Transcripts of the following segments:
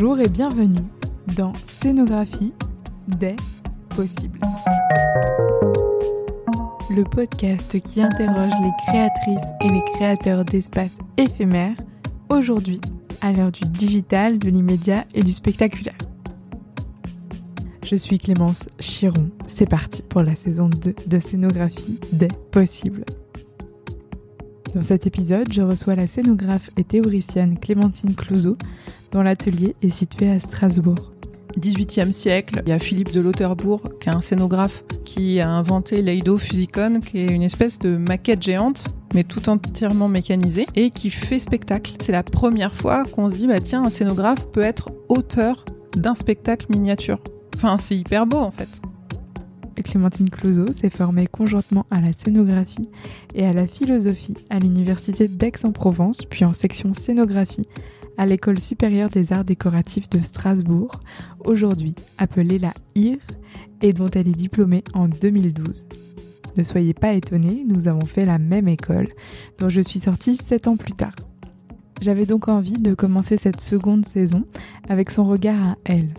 Bonjour et bienvenue dans Scénographie des possibles. Le podcast qui interroge les créatrices et les créateurs d'espaces éphémères, aujourd'hui à l'heure du digital, de l'immédiat et du spectaculaire. Je suis Clémence Chiron. C'est parti pour la saison 2 de Scénographie des possibles. Dans cet épisode, je reçois la scénographe et théoricienne Clémentine Clouseau, dont l'atelier est situé à Strasbourg. 18e siècle, il y a Philippe de Lauterbourg, qui est un scénographe, qui a inventé l'Eido Physicon, qui est une espèce de maquette géante, mais tout entièrement mécanisée, et qui fait spectacle. C'est la première fois qu'on se dit, bah tiens, un scénographe peut être auteur d'un spectacle miniature. Enfin, c'est hyper beau en fait. Clémentine Clouseau s'est formée conjointement à la scénographie et à la philosophie à l'université d'Aix-en-Provence, puis en section scénographie à l'École supérieure des arts décoratifs de Strasbourg, aujourd'hui appelée la IR, et dont elle est diplômée en 2012. Ne soyez pas étonnés, nous avons fait la même école, dont je suis sortie 7 ans plus tard. J'avais donc envie de commencer cette seconde saison avec son regard à elle,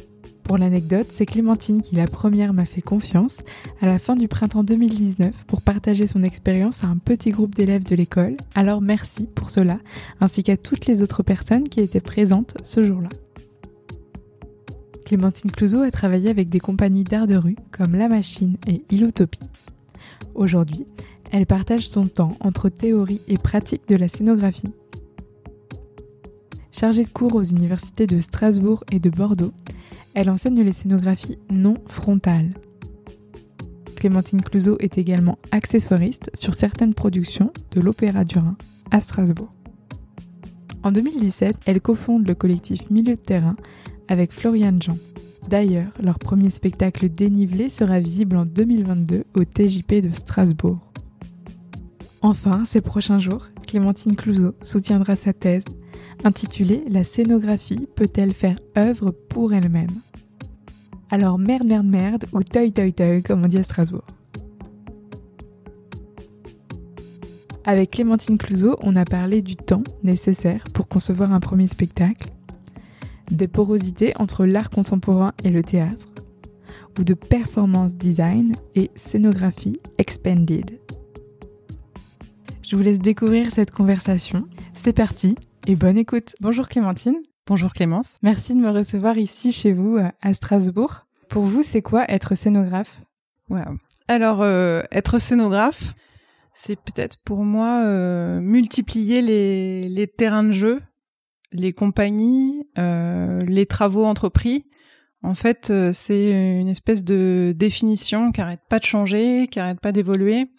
pour l'anecdote, c'est Clémentine qui la première m'a fait confiance à la fin du printemps 2019 pour partager son expérience à un petit groupe d'élèves de l'école. Alors merci pour cela, ainsi qu'à toutes les autres personnes qui étaient présentes ce jour-là. Clémentine Clouseau a travaillé avec des compagnies d'art de rue comme La Machine et Ilotopie. Aujourd'hui, elle partage son temps entre théorie et pratique de la scénographie. Chargée de cours aux universités de Strasbourg et de Bordeaux, elle enseigne les scénographies non frontales. Clémentine Clouseau est également accessoiriste sur certaines productions de l'Opéra du Rhin à Strasbourg. En 2017, elle cofonde le collectif Milieu de terrain avec Floriane Jean. D'ailleurs, leur premier spectacle dénivelé sera visible en 2022 au TJP de Strasbourg. Enfin, ces prochains jours, Clémentine Clouseau soutiendra sa thèse intitulée La scénographie peut-elle faire œuvre pour elle-même? Alors merde merde merde ou toy toy toy comme on dit à Strasbourg. Avec Clémentine Clouseau, on a parlé du temps nécessaire pour concevoir un premier spectacle, des porosités entre l'art contemporain et le théâtre, ou de performance design et scénographie expanded. Je vous laisse découvrir cette conversation. C'est parti et bonne écoute. Bonjour Clémentine. Bonjour Clémence. Merci de me recevoir ici chez vous euh, à Strasbourg. Pour vous, c'est quoi être scénographe? Ouais. Alors, euh, être scénographe, c'est peut-être pour moi euh, multiplier les, les, terrains de jeu, les compagnies, euh, les travaux entrepris. En fait, c'est une espèce de définition qui arrête pas de changer, qui arrête pas d'évoluer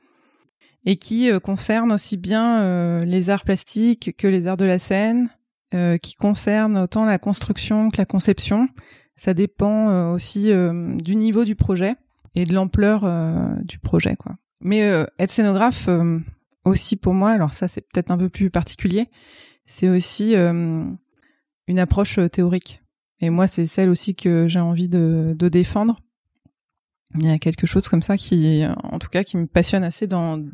et qui concerne aussi bien les arts plastiques que les arts de la scène, euh, qui concerne autant la construction que la conception. Ça dépend aussi du niveau du projet et de l'ampleur du projet, quoi. Mais être scénographe aussi pour moi, alors ça c'est peut-être un peu plus particulier, c'est aussi une approche théorique. Et moi c'est celle aussi que j'ai envie de, de défendre il y a quelque chose comme ça qui, en tout cas, qui me passionne assez dans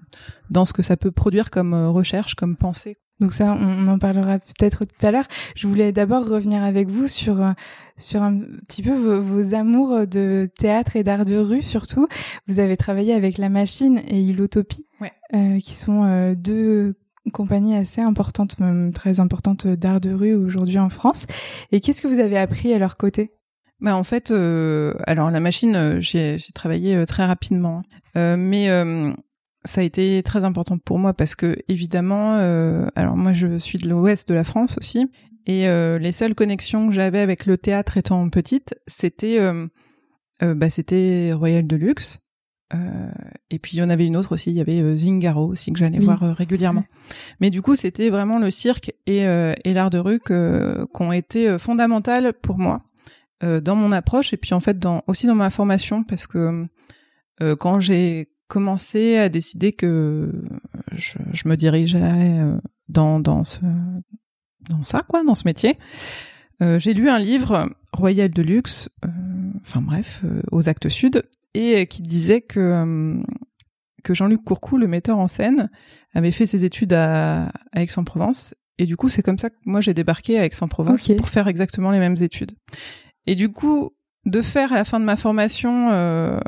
dans ce que ça peut produire comme euh, recherche, comme pensée. Donc ça, on en parlera peut-être tout à l'heure. Je voulais d'abord revenir avec vous sur euh, sur un petit peu vos, amours de théâtre et d'art de rue, surtout. Vous avez travaillé avec La Machine et Ilotopie, ouais. euh, qui sont euh, deux compagnies assez importantes, même très importantes d'art de rue aujourd'hui en France. Et qu'est-ce que vous avez appris à leur côté? Bah en fait, euh, alors la machine, euh, j'ai travaillé très rapidement, mais ça a été très important pour moi parce que évidemment, alors moi je suis de l'ouest de la France aussi, et les seules connexions que j'avais avec le théâtre étant petite, c'était bah, c'était Royal Deluxe. Euh, et puis il y en avait une autre aussi, il y avait Zingaro aussi que j'allais voir régulièrement. Mais du coup, c'était vraiment le cirque et, et l'art de rue qui ont été fondamentales pour moi euh, dans mon approche et puis en fait dans aussi dans ma formation parce que euh, quand j'ai commencé à décider que je, je me dirigeais euh, dans dans ce dans ça quoi dans ce métier. Euh, j'ai lu un livre Royal de luxe enfin bref aux actes sud et qui disait que que Jean-Luc Courcou le metteur en scène avait fait ses études à, à Aix-en-Provence. Et du coup, c'est comme ça que moi j'ai débarqué à Aix-en-Provence pour faire exactement les mêmes études. Et du coup, de faire à la fin de ma formation euh,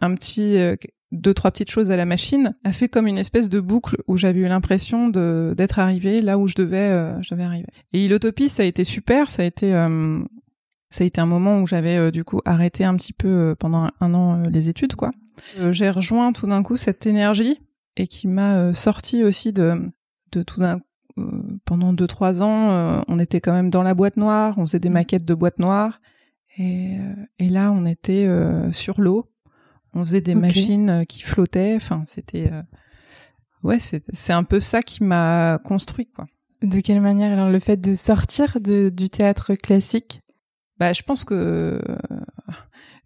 un petit euh, deux trois petites choses à la machine a fait comme une espèce de boucle où j'avais eu l'impression de d'être arrivée là où je devais euh, je devais arriver. Et l'utopie ça a été super, ça a été euh, ça a été un moment où j'avais euh, du coup arrêté un petit peu euh, pendant un, an euh, les études quoi. J'ai rejoint tout d'un coup cette énergie et qui m'a sorti aussi de de tout d'un pendant deux trois ans on était quand même dans la boîte noire, on faisait des maquettes de boîte noire et, et là on était euh, sur l'eau, on faisait des machines euh, qui flottaient, enfin c'était euh, ouais c'est un peu ça qui m'a construit quoi. De quelle manière? Alors le fait de sortir de, du théâtre classique? Bah, je pense que euh,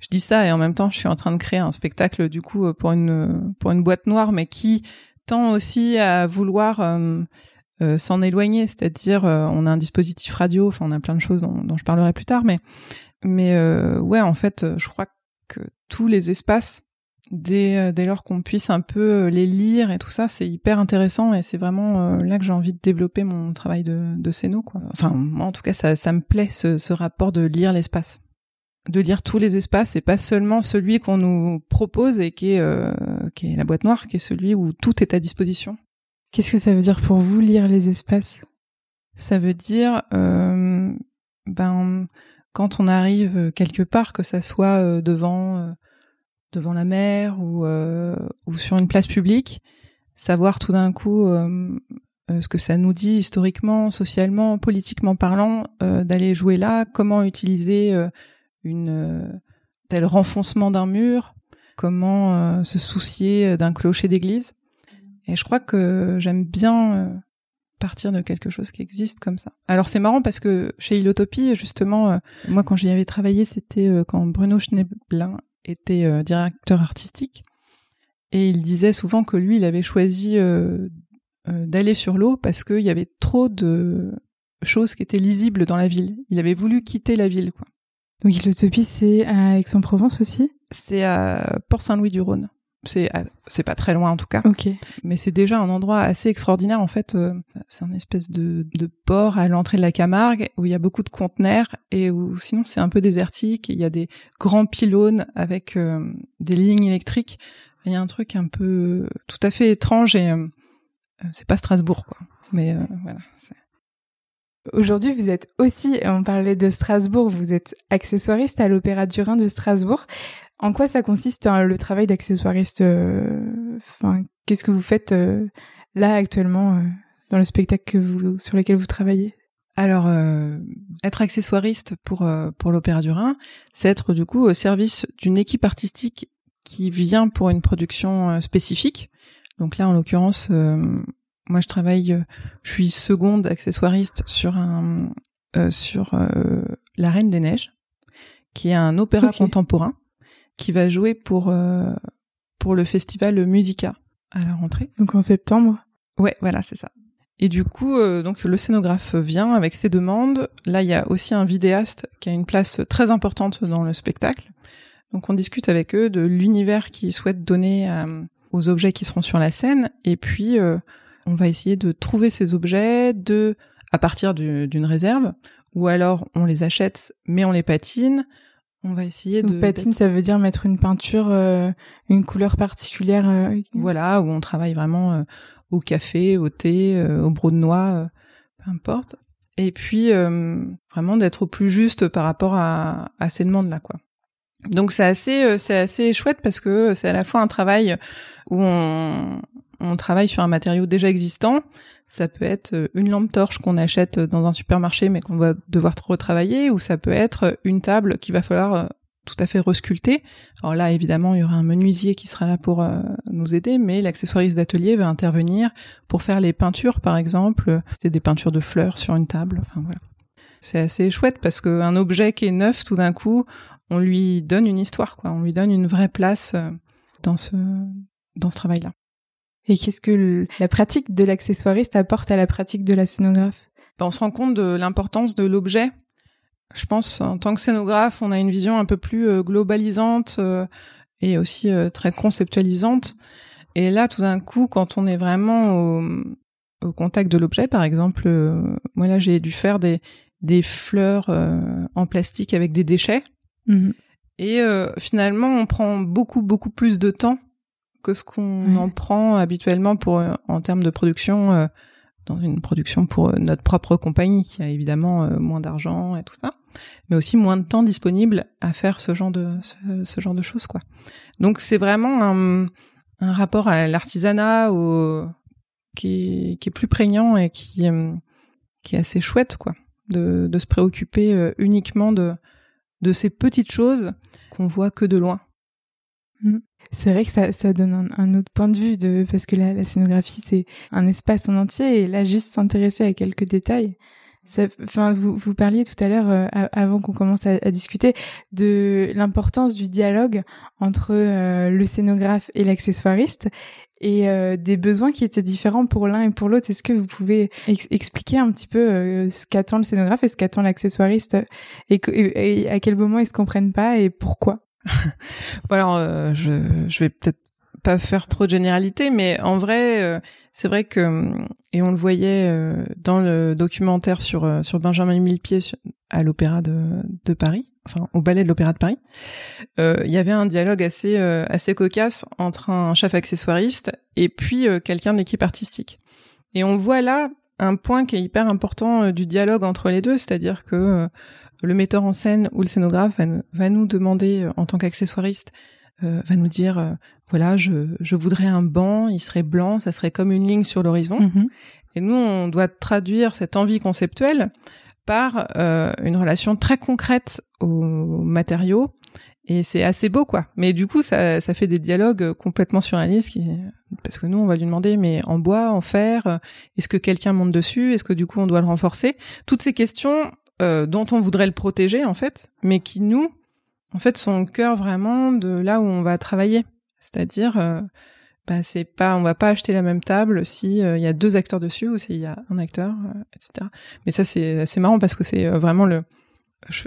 je dis ça et en même temps, je suis en train de créer un spectacle du coup pour une pour une boîte noire, mais qui tend aussi à vouloir euh, euh, s'en éloigner. C'est-à-dire, euh, on a un dispositif radio, enfin, on a plein de choses dont, dont je parlerai plus tard, mais mais ouais, en fait, je crois que tous les espaces dès, euh, dès lors qu'on puisse un peu euh, les lire et tout ça, c'est hyper intéressant et c'est vraiment euh, là que j'ai envie de développer mon travail de, de scéno, quoi. Enfin, moi, en tout cas, ça, ça me plaît ce, ce rapport de lire l'espace. De lire tous les espaces et pas seulement celui qu'on nous propose et qui est, euh, qui est la boîte noire, qui est celui où tout est à disposition. Qu'est-ce que ça veut dire pour vous lire les espaces? Ça veut dire, euh, ben, quand on arrive quelque part, que ça soit euh, devant, euh, devant la mer ou, euh, ou sur une place publique, savoir tout d'un coup euh, euh, ce que ça nous dit historiquement, socialement, politiquement parlant, euh, d'aller jouer là, comment utiliser euh, une euh, tel renfoncement d'un mur, comment euh, se soucier d'un clocher d'église. Et je crois que j'aime bien euh, partir de quelque chose qui existe comme ça. Alors c'est marrant parce que chez Ilotopie, justement, euh, moi quand j'y avais travaillé, c'était euh, quand Bruno Schneblin était euh, directeur artistique. Et il disait souvent que lui, il avait choisi d'aller sur l'eau parce qu'il y avait trop de choses qui étaient lisibles dans la ville. Il avait voulu quitter la ville. quoi. Donc l'utopie c'est à Aix-en-Provence aussi? C'est à Port-Saint-Louis-du-Rhône. C'est à- c'est pas très loin en tout cas. Ok. mais c'est déjà un endroit assez extraordinaire en fait. euh, c'est un espèce de, de port à l'entrée de la Camargue où il y a beaucoup de conteneurs et où sinon c'est un peu désertique. Il y a des grands pylônes avec euh, des lignes électriques. Il y a un truc un peu tout à fait étrange et euh, c'est pas Strasbourg quoi. Mais euh, voilà. Aujourd'hui, vous êtes aussi, on parlait de Strasbourg, vous êtes accessoiriste à l'Opéra du Rhin de Strasbourg. En quoi ça consiste hein, le travail d'accessoiriste euh, Enfin, qu'est-ce que vous faites euh, là actuellement euh, dans le spectacle que vous, sur lequel vous travaillez? Alors, euh, être accessoiriste pour euh, pour l'Opéra du Rhin, c'est être du coup au service d'une équipe artistique qui vient pour une production euh, spécifique. Donc là, en l'occurrence, euh, moi, je travaille, euh, je suis seconde accessoiriste sur un euh, sur euh, La Reine des Neiges, qui est un opéra contemporain qui va jouer pour euh, pour le festival Musica à la rentrée. Donc en septembre Ouais, voilà, c'est ça. Et du coup, euh, donc le scénographe vient avec ses demandes. Là, il y a aussi un vidéaste qui a une place très importante dans le spectacle. Donc on discute avec eux de l'univers qu'ils souhaitent donner euh, aux objets qui seront sur la scène. Et puis, euh, on va essayer de trouver ces objets de à partir du- d'une réserve, ou alors on les achète, mais on les patine. On va essayer Donc de patine, ça veut dire mettre une peinture, euh, une couleur particulière. euh, Voilà, où on travaille vraiment euh, au café, au thé, au brou de noix, peu importe. Et puis vraiment d'être au plus juste par rapport à, à ces demandes-là, quoi. Donc c'est assez, c'est assez chouette parce que c'est à la fois un travail où on, on travaille sur un matériau déjà existant. Ça peut être euh, une lampe torche qu'on achète dans un supermarché mais qu'on va devoir retravailler, ou ça peut être une table qu'il va falloir euh, tout à fait resculpter. Alors là, évidemment, il y aura un menuisier qui sera là pour euh, nous aider, mais l'accessoiriste d'atelier va intervenir pour faire les peintures, par exemple. C'était des peintures de fleurs sur une table. Enfin voilà. C'est assez chouette parce qu'un objet qui est neuf, tout d'un coup, on lui donne une histoire, quoi. On lui donne une vraie place euh, dans ce dans ce travail-là. Et qu'est-ce que le- la pratique de l'accessoiriste apporte à la pratique de la scénographe? Ben, on se rend compte de l'importance de l'objet. Je pense, en tant que scénographe, on a une vision un peu plus euh, globalisante euh, et aussi euh, très conceptualisante. Et là, tout d'un coup, quand on est vraiment au, au contact de l'objet. Par exemple, euh, moi là, j'ai dû faire des, des fleurs euh, en plastique avec des déchets. Mhm. Et euh, finalement, on prend beaucoup, beaucoup plus de temps que ce qu'on Ouais. en prend habituellement pour euh, en termes de production, euh, dans une production pour euh, notre propre compagnie, qui a évidemment euh, moins d'argent et tout ça, mais aussi moins de temps disponible à faire ce genre de ce, ce genre de choses, quoi. Donc c'est vraiment un, un rapport à l'artisanat au qui est, qui est plus prégnant et qui qui est assez chouette, quoi, de, de se préoccuper uniquement de de ces petites choses qu'on voit que de loin. C'est vrai que ça, ça donne un, autre point de vue de parce que la, la scénographie c'est un espace en entier et là juste s'intéresser à quelques détails. Enfin, vous, vous parliez tout à l'heure, euh, avant qu'on commence à, discuter, de l'importance du dialogue entre euh, le scénographe et l'accessoiriste et euh, des besoins qui étaient différents pour l'un et pour l'autre. Est-ce que vous pouvez ex- expliquer un petit peu ce qu'attend le scénographe et ce qu'attend l'accessoiriste et- et à quel moment ils se comprennent pas et pourquoi? Bon, alors, euh, je, je vais peut-être pas faire trop de généralité, mais en vrai, euh, c'est vrai que et on le voyait euh, dans le documentaire sur euh, sur Benjamin Millepied à l'Opéra de, de Paris, enfin au Ballet de l'Opéra de Paris, euh, il y avait un dialogue assez euh, assez cocasse entre un chef accessoiriste et puis euh, quelqu'un de l'équipe artistique. Et on voit là un point qui est hyper important euh, du dialogue entre les deux, c'est-à-dire que euh, le metteur en scène ou le scénographe va, nous- va nous demander euh, en tant qu'accessoiriste, euh, va nous dire euh, voilà je, je voudrais un banc, il serait blanc, ça serait comme une ligne sur l'horizon. Mhm. Et nous on doit traduire cette envie conceptuelle par euh, une relation très concrète aux matériaux. Et c'est assez beau, quoi. Mais du coup, ça, ça fait des dialogues complètement surréalistes, qui, parce que nous, on va lui demander, mais en bois, en fer, euh, est-ce que quelqu'un monte dessus? Est-ce que du coup, on doit le renforcer? Toutes ces questions euh, dont on voudrait le protéger, en fait, mais qui, nous, en fait, sont au cœur vraiment de là où on va travailler. C'est-à-dire, euh, bah, c'est pas, on va pas acheter la même table si euh, il y a deux acteurs dessus ou s'il y a un acteur, euh, etc. Mais ça, c'est c'est marrant parce que c'est euh, vraiment le.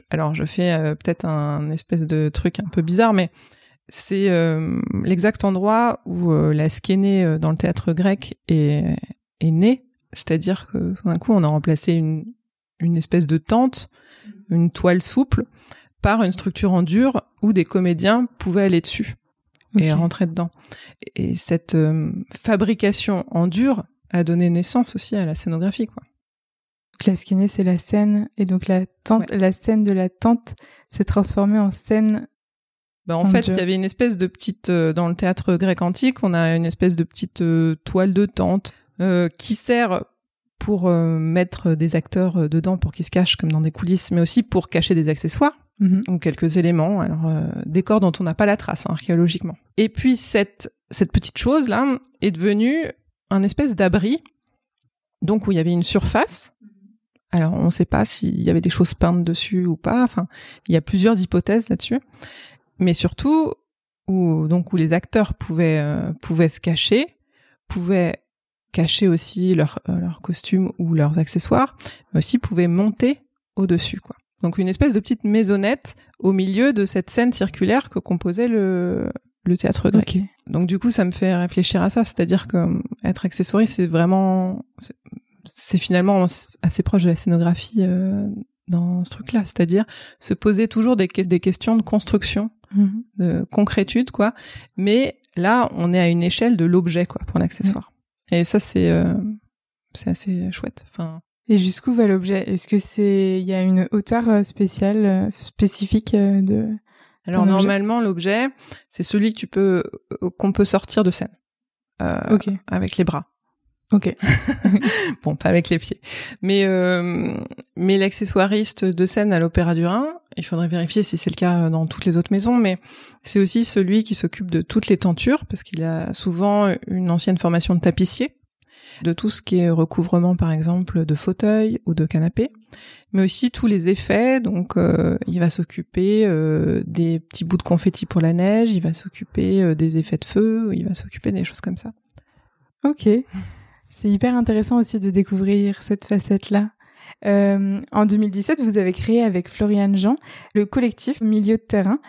alors, je fais peut-être un espèce de truc un peu bizarre, mais c'est l'exact endroit où la skénée dans le théâtre grec est, est née. C'est-à-dire que d'un coup, on a remplacé une, une espèce de tente, une toile souple, par une structure en dur où des comédiens pouvaient aller dessus et rentrer dedans. Et cette euh, fabrication en dur a donné naissance aussi à la scénographie, quoi. Donc la skinée, c'est la scène, et donc la tente, la scène de la tente s'est transformée en scène. Bah, en fait, il y avait une espèce de petite euh, dans le théâtre grec antique, on a une espèce de petite euh, toile de tente euh, qui sert pour euh, mettre des acteurs euh, dedans pour qu'ils se cachent comme dans des coulisses, mais aussi pour cacher des accessoires Mhm. ou quelques éléments, alors euh, des corps dont on n'a pas la trace hein, archéologiquement. Et puis cette cette petite chose là est devenue un espèce d'abri, donc où il y avait une surface. Alors on ne sait pas s'il y avait des choses peintes dessus ou pas. Enfin, il y a plusieurs hypothèses là-dessus, mais surtout où donc où les acteurs pouvaient euh, pouvaient se cacher, pouvaient cacher aussi leurs euh, leurs costumes ou leurs accessoires, mais aussi pouvaient monter au-dessus quoi. Donc une espèce de petite maisonnette au milieu de cette scène circulaire que composait le, le théâtre grec. Donc du coup, ça me fait réfléchir à ça, c'est-à-dire que euh, être accessoiriste, c'est vraiment, c'est- finalement assez proche de la scénographie euh, dans ce truc-là, c'est-à-dire se poser toujours des, que- des questions de construction, Mhm. de concrétude, quoi. Mais là, on est à une échelle de l'objet, quoi, pour l'accessoire. Et ça, c'est euh, c'est assez chouette. Enfin, Et jusqu'où va l'objet? Est-ce que c'est, il y a une hauteur euh, spéciale, euh, spécifique de Alors normalement l'objet, c'est celui que tu peux qu'on peut sortir de scène euh, avec les bras. Ok. Bon, pas avec les pieds. Mais euh, mais l'accessoiriste de scène à l'Opéra du Rhin, il faudrait vérifier si c'est le cas dans toutes les autres maisons, mais c'est aussi celui qui s'occupe de toutes les tentures parce qu'il a souvent une ancienne formation de tapissier, de tout ce qui est recouvrement par exemple de fauteuils ou de canapés, mais aussi tous les effets. Donc euh, il va s'occuper euh, des petits bouts de confetti pour la neige, il va s'occuper euh, des effets de feu, il va s'occuper des choses comme ça. Ok. C'est hyper intéressant aussi de découvrir cette facette-là. Euh, en 2017, vous avez créé avec Floriane Jean le collectif Milieu de terrain.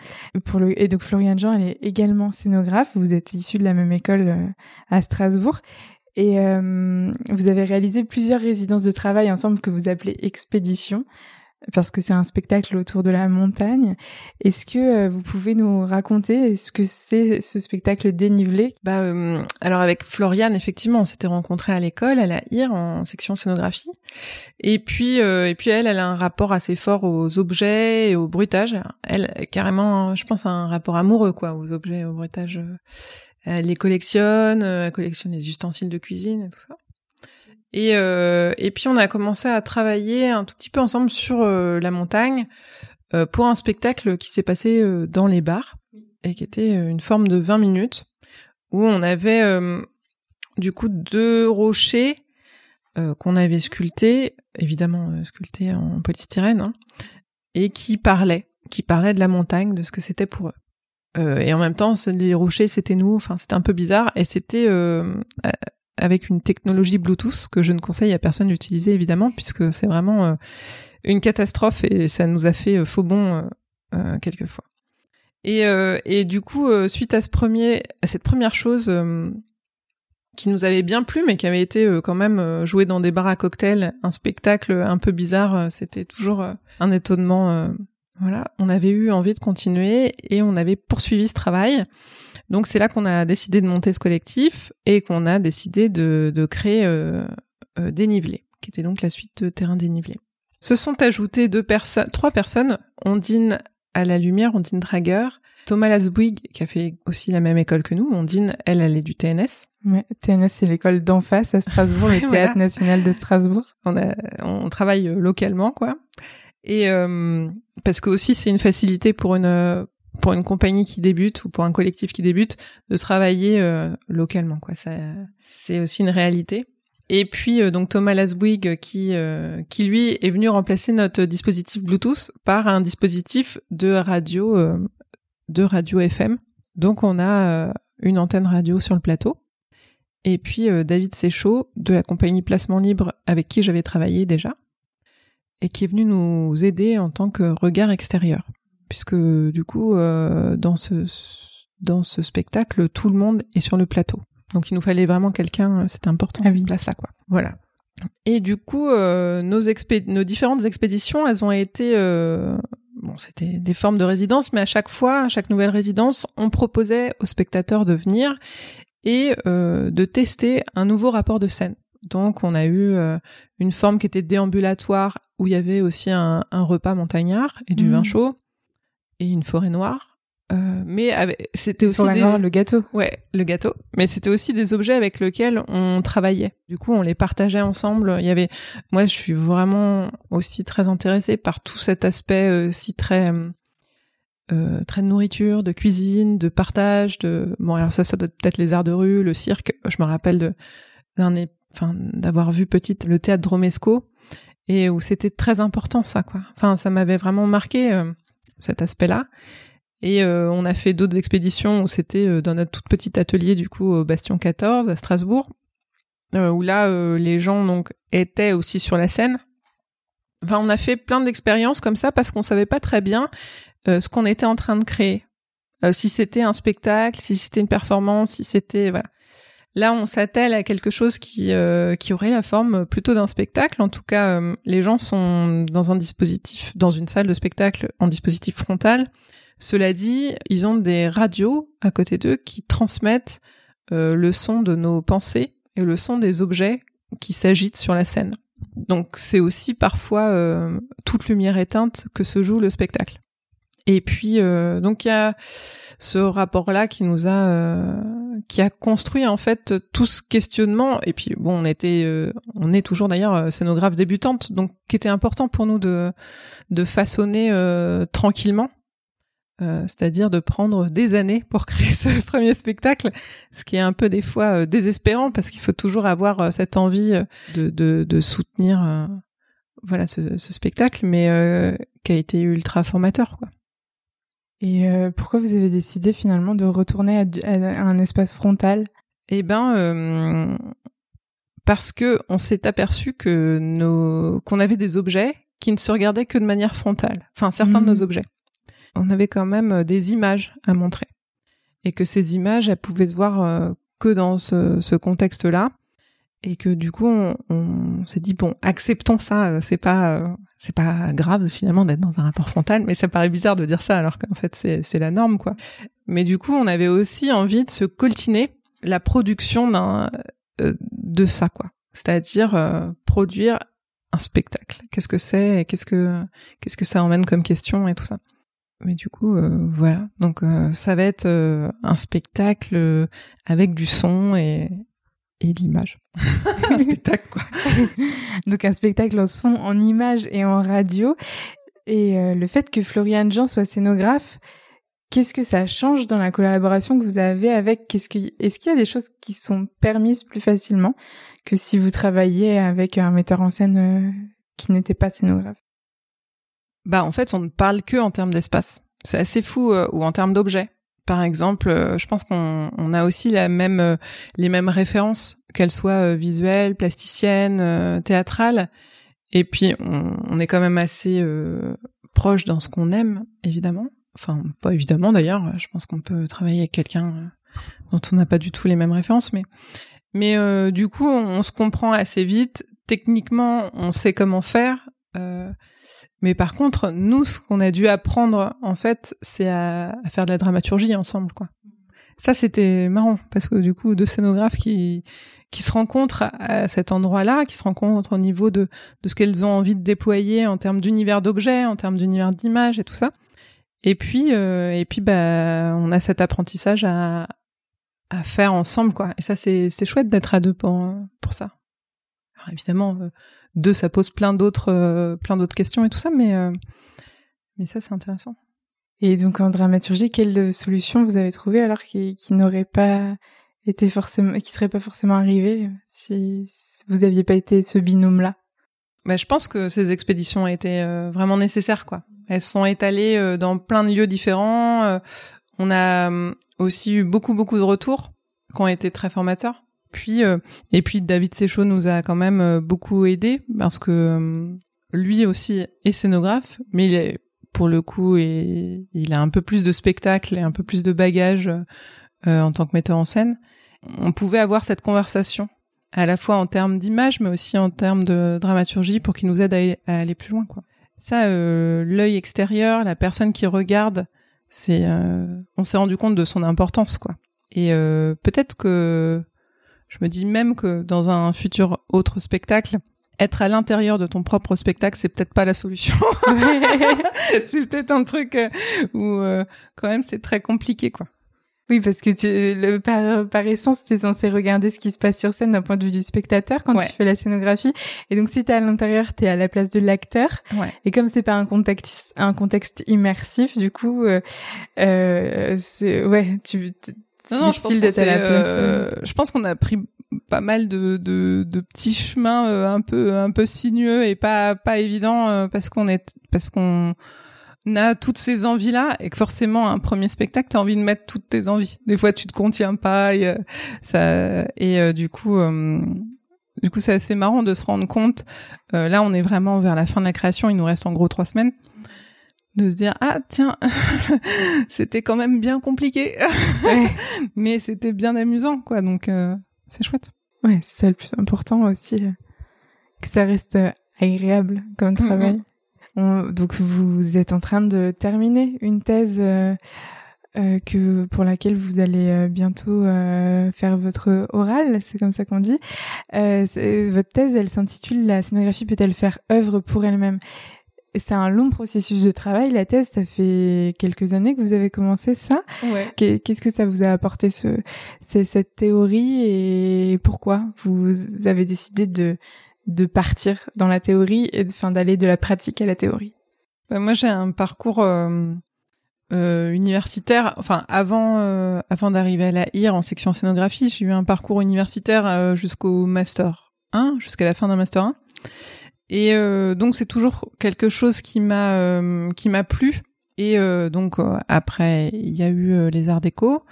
Pour le, et donc Floriane Jean, elle est également scénographe. Vous êtes issus de la même école euh, à Strasbourg. Et vous avez réalisé plusieurs résidences de travail ensemble que vous appelez expéditions parce que c'est un spectacle autour de la montagne. Est-ce que euh, vous pouvez nous raconter ce que c'est ce spectacle dénivelé? Bah euh, alors avec Floriane effectivement, on s'était rencontrés à l'école, à la IR en section scénographie. Et puis euh, et puis elle, elle a un rapport assez fort aux objets et au bruitage. Elle carrément, je pense, a un rapport amoureux quoi aux objets, au bruitage. Elle les collectionne, elle collectionne les ustensiles de cuisine et tout ça. Et, euh, et puis on a commencé à travailler un tout petit peu ensemble sur euh, la montagne euh, pour un spectacle qui s'est passé euh, dans les bars et qui était une forme de 20 minutes où on avait du coup deux rochers qu'on avait sculptés, évidemment sculptés en polystyrène, hein, et qui parlaient, qui parlaient de la montagne, de ce que c'était pour eux. Euh, et en même temps, les rochers, c'était nous. Enfin, c'était un peu bizarre. Et c'était euh, avec une technologie Bluetooth que je ne conseille à personne d'utiliser évidemment puisque c'est vraiment euh, une catastrophe et ça nous a fait euh, faux bon euh, euh quelquefois. Et, et du coup, suite à ce premier, à cette première chose qui nous avait bien plu, mais qui avait été quand même joué dans des bars à cocktails, un spectacle un peu bizarre, c'était toujours un étonnement. voilà, on avait eu envie de continuer et on avait poursuivi ce travail. Donc c'est là qu'on a décidé de monter ce collectif et qu'on a décidé de, de créer euh, euh, Dénivelé, qui était donc la suite de Terrain Dénivelé. Se sont ajoutées deux personnes, trois personnes, Ondine à la lumière, Ondine Drager, Thomas Lasboig, qui a fait aussi la même école que nous. Ondine, elle, elle est du TNS. Ouais, TNS, c'est l'école d'en face à Strasbourg, le Théâtre National de Strasbourg. On, a, on travaille localement, quoi. Et euh, parce que aussi c'est une facilité pour une pour une compagnie qui débute ou pour un collectif qui débute de travailler euh, localement quoi. Ça c'est aussi une réalité. Et puis euh, donc Thomas Lasboig qui euh, qui lui est venu remplacer notre dispositif Bluetooth par un dispositif de radio de radio FM donc on a une antenne radio sur le plateau. Et puis David Séchaud de la compagnie Placement Libre avec qui j'avais travaillé déjà et qui est venu nous aider en tant que regard extérieur puisque du coup, euh, dans ce dans ce spectacle, tout le monde est sur le plateau. Donc il nous fallait vraiment quelqu'un, c'était important ah cette place-là, quoi. Voilà. Et du coup, euh, nos, nos différentes expéditions, elles ont été, euh, bon, c'était des formes de résidence, mais à chaque fois, à chaque nouvelle résidence, on proposait aux spectateurs de venir et euh, de tester un nouveau rapport de scène. Donc, on a eu euh, une forme qui était déambulatoire où il y avait aussi un, un repas montagnard et du vin mmh. chaud et une forêt noire. Euh, mais c'était aussi des... le gâteau. Ouais, le gâteau. Mais c'était aussi des objets avec lesquels on travaillait. Du coup, on les partageait ensemble. Il y avait, moi, je suis vraiment aussi très intéressée par tout cet aspect euh, si très euh, très de nourriture, de cuisine, de partage, de bon alors ça, ça doit peut-être les arts de rue, le cirque. Je me rappelle de d'un enfin d'avoir vu petite le théâtre Dromesco et où c'était très important ça quoi. Enfin, ça m'avait vraiment marqué. Cet aspect-là. Et euh, on a fait d'autres expéditions où c'était euh, dans notre toute petite atelier du coup au Bastion 14 à Strasbourg, euh, où là les gens donc étaient aussi sur la scène. On a fait plein d'expériences comme ça parce qu'on savait pas très bien ce qu'on était en train de créer. si c'était un spectacle, si c'était une performance, si c'était voilà. Là, on s'attelle à quelque chose qui euh, qui aurait la forme plutôt d'un spectacle. En tout cas, euh, les gens sont dans un dispositif, dans une salle de spectacle en dispositif frontal. Cela dit, ils ont des radios à côté d'eux qui transmettent euh, le son de nos pensées et le son des objets qui s'agitent sur la scène. Donc, c'est aussi parfois toute lumière éteinte que se joue le spectacle. Et puis donc il y a ce rapport-là qui nous a qui a construit en fait tout ce questionnement. Et puis bon, on était euh, on est toujours d'ailleurs scénographe débutante, donc qui était important pour nous de de façonner tranquillement. c'est-à-dire de prendre des années pour créer ce premier spectacle, ce qui est un peu des fois désespérant parce qu'il faut toujours avoir cette envie de, de, de soutenir voilà ce, ce, spectacle, mais qui a été ultra formateur quoi. Et euh, pourquoi vous avez décidé finalement de retourner à, un espace frontal? Eh ben, euh, parce que on s'est aperçu que nos qu'on avait des objets qui ne se regardaient que de manière frontale. Enfin, certains de nos mmh. objets. On avait quand même euh, des images à montrer, et que ces images, elles pouvaient se voir que dans ce, ce contexte-là. Et que du coup on, s'est dit bon acceptons ça euh, c'est pas euh, c'est pas grave finalement d'être dans un rapport frontal mais ça paraît bizarre de dire ça alors qu'en fait c'est la norme quoi. Mais du coup on avait aussi envie de se coltiner la production d'un euh, de ça quoi. C'est-à-dire produire un spectacle. Qu'est-ce que c'est qu'est-ce que qu'est-ce que ça emmène comme question et tout ça. Mais du coup voilà. Donc ça va être un spectacle avec du son et et l'image. un spectacle, quoi. Donc un spectacle en son, en image et en radio. Et euh, le fait que Florian Jean soit scénographe, qu'est-ce que ça change dans la collaboration que vous avez avec qu'est-ce que est-ce qu'il y a des choses qui sont permises plus facilement que si vous travailliez avec un metteur en scène euh, qui n'était pas scénographe? Bah en fait, on ne parle que en termes d'espace. C'est assez fou euh, ou en termes d'objets par exemple, euh, je pense qu'on on a aussi la même, euh, les mêmes références, qu'elles soient euh, visuelles, plasticiennes, théâtrales. Et puis, on, on, est quand même assez proche dans ce qu'on aime, évidemment. Enfin, pas évidemment d'ailleurs. Je pense qu'on peut travailler avec quelqu'un dont on n'a pas du tout les mêmes références, mais mais du coup, on, on, se comprend assez vite. Techniquement, on sait comment faire. Mais par contre, nous, ce qu'on a dû apprendre, en fait, c'est à, faire de la dramaturgie ensemble, quoi. Ça, c'était marrant parce que du coup, deux scénographes qui qui se rencontrent à cet endroit-là, qui se rencontrent au niveau de de ce qu'elles ont envie de déployer en termes d'univers d'objets, en termes d'univers d'images et tout ça. Et puis euh, et puis bah on a cet apprentissage à à faire ensemble, quoi. Et ça, c'est c'est chouette d'être à deux pour pour ça. Alors évidemment. Deux, ça pose plein d'autres, euh, plein d'autres questions et tout ça, mais euh, mais ça c'est intéressant. Et donc en dramaturgie, quelle solution vous avez trouvé alors qui, qui n'aurait pas été forcément, qui serait pas forcément arrivé si vous aviez pas été ce binôme-là? Bah, je pense que ces expéditions ont été euh, vraiment nécessaires, quoi. Elles sont étalées dans plein de lieux différents. on a aussi eu beaucoup beaucoup de retours qui ont été très formateurs. Puis euh, et puis David Séchaud nous a quand même euh, beaucoup aidé parce que euh, lui aussi est scénographe, mais il est pour le coup il a un peu plus de spectacle et un peu plus de bagages en tant que metteur en scène. On pouvait avoir cette conversation à la fois en termes d'image, mais aussi en termes de dramaturgie pour qu'il nous aide à, aller plus loin. Quoi. Ça, l'œil extérieur, la personne qui regarde, c'est, on s'est rendu compte de son importance, quoi. Et peut-être que je me dis même que dans un futur autre spectacle, être à l'intérieur de ton propre spectacle, c'est peut-être pas la solution. c'est peut-être un truc euh, où euh, quand même c'est très compliqué quoi. Oui, parce que tu, le, par, par essence, tu es censé regarder ce qui se passe sur scène d'un point de vue du spectateur quand tu fais la scénographie. Et donc, si tu es à l'intérieur, tu es à la place de l'acteur. Et comme c'est pas un contexte, un contexte immersif, du coup, euh, euh c'est ouais, tu non, je pense, euh, je pense qu'on a pris pas mal de, de, de petits chemins euh, un peu un peu sinueux et pas pas évidents euh, parce qu'on est parce qu'on a toutes ces envies là et que forcément un premier spectacle t'as envie de mettre toutes tes envies. Des fois tu te contiens pas et ça et du coup du coup c'est assez marrant de se rendre compte là on est vraiment vers la fin de la création il nous reste en gros trois semaines de se dire ah tiens c'était quand même bien compliqué. Mais c'était bien amusant quoi. Donc euh, c'est chouette. Ouais c'est ça le plus important aussi euh, que ça reste euh, agréable comme travail. Donc vous êtes en train de terminer une thèse que pour laquelle vous allez bientôt faire votre oral, c'est comme ça qu'on dit. votre thèse, elle s'intitule La scénographie peut-elle faire œuvre pour elle-même? C'est un long processus de travail. La thèse, ça fait quelques années que vous avez commencé ça. Ouais. Qu'est-ce que ça vous a apporté ce, cette théorie et pourquoi vous avez décidé de de partir dans la théorie et enfin d'aller de la pratique à la théorie? Bah, Moi, j'ai un parcours euh, euh, universitaire. Enfin, avant euh, avant d'arriver à la IR en section scénographie, j'ai eu un parcours universitaire euh, jusqu'au master 1, jusqu'à la fin d'un master 1. Et euh, donc c'est toujours quelque chose qui m'a euh, qui m'a plu. Et euh, donc après il y a eu les arts déco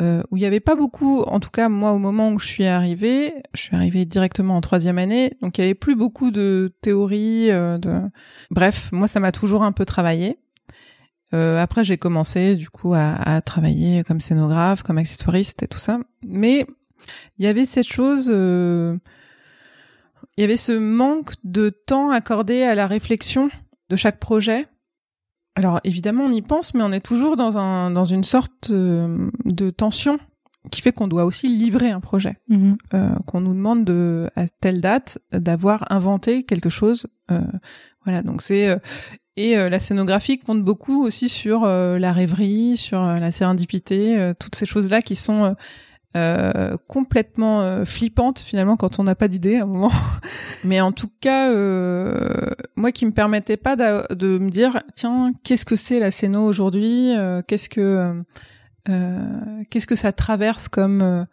où il y avait pas beaucoup. En tout cas moi au moment où je suis arrivée, je suis arrivée directement en troisième année, donc il y avait plus beaucoup de théorie. de... Bref, moi ça m'a toujours un peu travaillé. après j'ai commencé du coup à, à, travailler comme scénographe, comme accessoiriste et tout ça. Mais il y avait cette chose il y avait ce manque de temps accordé à la réflexion de chaque projet. Alors évidemment, on y pense, mais on est toujours dans un dans une sorte euh, de tension qui fait qu'on doit aussi livrer un projet, Mhm. euh, qu'on nous demande de à telle date d'avoir inventé quelque chose. euh, voilà, donc c'est euh, et la scénographie compte beaucoup aussi sur la rêverie, sur la sérendipité, toutes ces choses là qui sont euh, complètement euh, flippantes finalement quand on n'a pas d'idée à un moment. Mais en tout cas, euh, moi qui me permettais pas de me dire tiens qu'est-ce que c'est la scéno aujourd'hui, euh, qu'est-ce que euh, qu'est-ce que ça traverse comme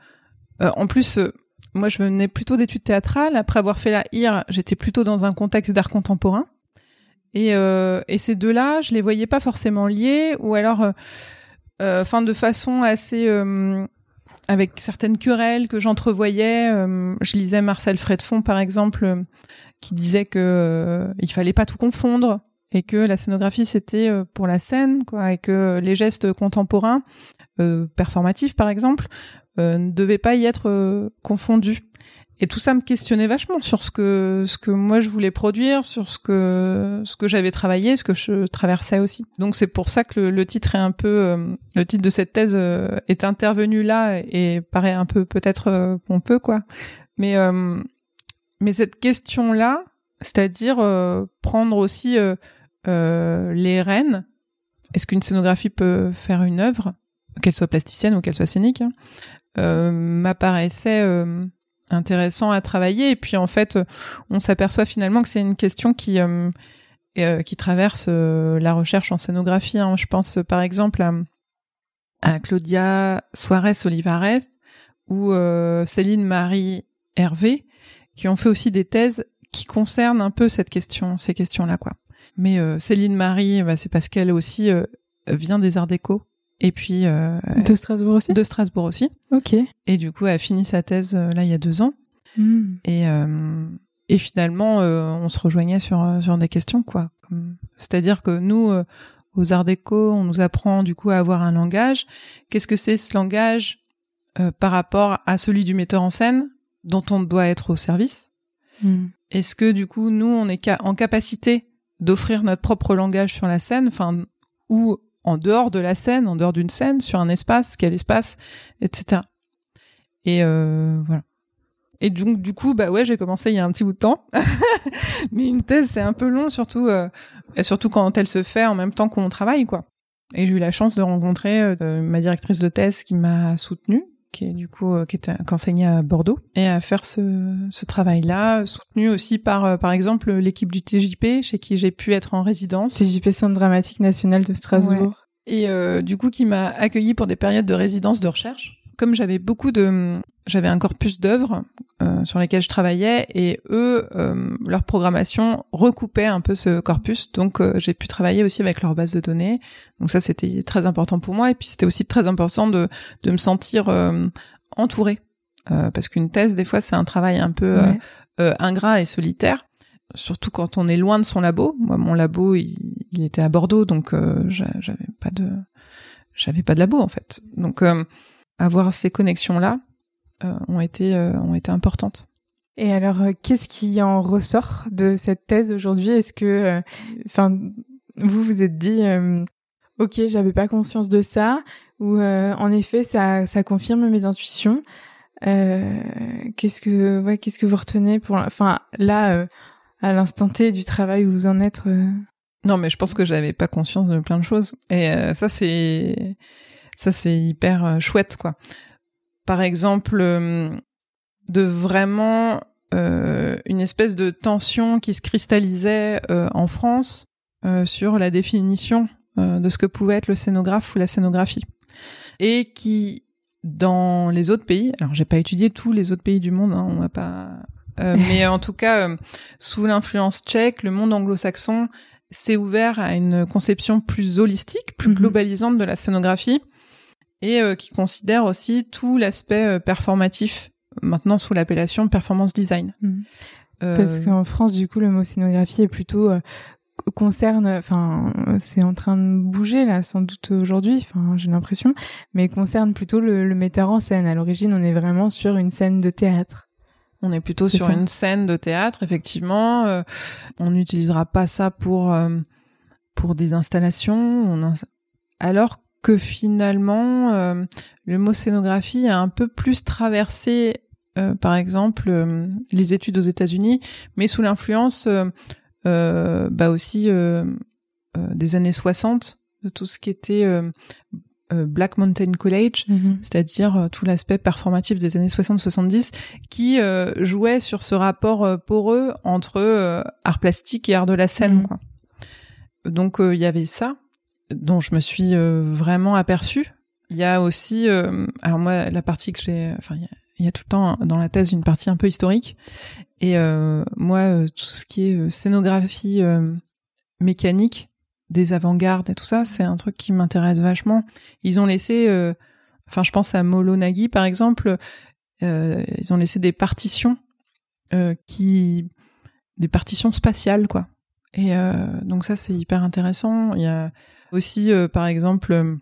en plus euh, moi je venais plutôt d'études théâtrales après avoir fait la IR j'étais plutôt dans un contexte d'art contemporain et, euh, et ces deux-là je les voyais pas forcément liés ou alors enfin de façon assez euh, avec certaines querelles que j'entrevoyais euh, je lisais Marcel Fredfond par exemple euh, qui disait que euh, il fallait pas tout confondre et que la scénographie c'était pour la scène quoi et que les gestes contemporains performatifs par exemple ne devaient pas y être confondus et tout ça me questionnait vachement sur ce que ce que moi je voulais produire sur ce que ce que j'avais travaillé ce que je traversais aussi donc c'est pour ça que le, titre est un peu euh, le titre de cette thèse euh, est intervenu là et paraît un peu peut-être euh, pompeux quoi mais mais cette question là c'est-à-dire prendre aussi les rênes. Est-ce qu'une scénographie peut faire une œuvre, qu'elle soit plasticienne ou qu'elle soit scénique, hein, m'apparaissait intéressant à travailler. Et puis en fait, on s'aperçoit finalement que c'est une question qui euh, euh, qui traverse euh, la recherche en scénographie. hein. Je pense par exemple à, Claudia Suarez Olivares ou euh, Céline Marie Hervé, qui ont fait aussi des thèses qui concernent un peu cette question, ces questions-là, quoi. Mais euh, Céline Marie, bah, c'est parce qu'elle aussi euh, vient des Arts Déco et puis euh, De Strasbourg aussi de Strasbourg aussi. Ok. Et du coup, elle a fini sa thèse euh, là il y a deux ans. Hmm. Et euh, et finalement, euh, on se rejoignait sur euh, sur des questions, quoi. C'est-à-dire que nous, euh, aux Arts Déco, on nous apprend du coup à avoir un langage. Qu'est-ce que c'est ce langage euh, par rapport à celui du metteur en scène dont on doit être au service Hmm. est-ce que du coup nous on est ca- en capacité d'offrir notre propre langage sur la scène, enfin ou en dehors de la scène, en dehors d'une scène, sur un espace, quel espace, etc. Et euh, voilà. Et donc du coup bah ouais j'ai commencé il y a un petit bout de temps, mais une thèse c'est un peu long surtout euh, surtout quand elle se fait en même temps qu'on travaille quoi. Et j'ai eu la chance de rencontrer euh, ma directrice de thèse qui m'a soutenue qui est du coup euh, qui était qui enseignait à Bordeaux et à faire ce, ce travail-là, soutenu aussi par euh, par exemple l'équipe du TJP chez qui j'ai pu être en résidence TJP Centre Dramatique National de Strasbourg. et euh, du coup qui m'a accueilli pour des périodes de résidence de recherche. Comme j'avais beaucoup de j'avais un corpus d'œuvres euh, sur lesquelles je travaillais et eux euh, leur programmation recoupait un peu ce corpus donc euh, j'ai pu travailler aussi avec leur base de données. Donc ça c'était très important pour moi et puis c'était aussi très important de de me sentir euh, entourée Euh, parce qu'une thèse des fois c'est un travail un peu Ouais. euh, ingrat et solitaire, surtout quand on est loin de son labo. Moi, mon labo, il, il était à Bordeaux, donc euh, j'a- j'avais pas de, j'avais pas de labo en fait. Donc euh, avoir ces connexions là ont été euh, ont été importantes. Et alors, euh, qu'est-ce qui en ressort de cette thèse aujourd'hui? Est-ce que, euh, enfin, vous vous êtes dit, euh, ok, j'avais pas conscience de ça, ou euh, en effet, ça, ça confirme mes intuitions. Euh, qu'est-ce que, ouais, qu'est-ce que vous retenez pour, enfin, là, euh, à l'instant T du travail où vous en êtes euh, Non, mais je pense que j'avais pas conscience de plein de choses. Et euh, ça, c'est ça, c'est hyper euh, chouette, quoi. Par exemple, euh, de vraiment euh, une espèce de tension qui se cristallisait euh, en France euh, sur la définition de ce que pouvait être le scénographe ou la scénographie, et qui dans les autres pays, alors j'ai pas étudié tous les autres pays du monde, hein, on va pas, mais en tout cas sous l'influence tchèque, le monde anglo-saxon s'est ouvert à une conception plus holistique, plus Mhm. globalisante de la scénographie et euh, qui considère aussi tout l'aspect euh, performatif maintenant sous l'appellation performance design. Mhm. Euh, Parce qu'en France, du coup, le mot scénographie est plutôt euh, concerne, enfin, c'est en train de bouger là, sans doute aujourd'hui. Enfin, j'ai l'impression, mais concerne plutôt le, le metteur en scène. À l'origine, on est vraiment sur une scène de théâtre. On est plutôt sur une scène de théâtre, effectivement. Euh, on n'utilisera pas ça pour euh, pour des installations. Alors que finalement, euh, le mot scénographie a un peu plus traversé, par exemple, les études aux États-Unis, mais sous l'influence, bah aussi des années 60, de tout ce qui était euh, Black Mountain College, mhm. c'est-à-dire euh, tout l'aspect performatif des années 60-70, qui euh, jouait sur ce rapport poreux entre art plastique et art de la scène. Mhm. Quoi. Donc il y avait ça, dont je me suis vraiment aperçue. Il y a aussi, alors moi, la partie que j'ai, enfin, il y, a tout le temps dans la thèse une partie un peu historique. Et moi, tout ce qui est scénographie mécanique, des avant-gardes et tout ça, c'est un truc qui m'intéresse vachement. Ils ont laissé, euh, enfin, je pense à Molo Nagi par exemple, euh, ils ont laissé des partitions euh, qui, des partitions spatiales quoi. Et donc ça c'est hyper intéressant. Il y a aussi par exemple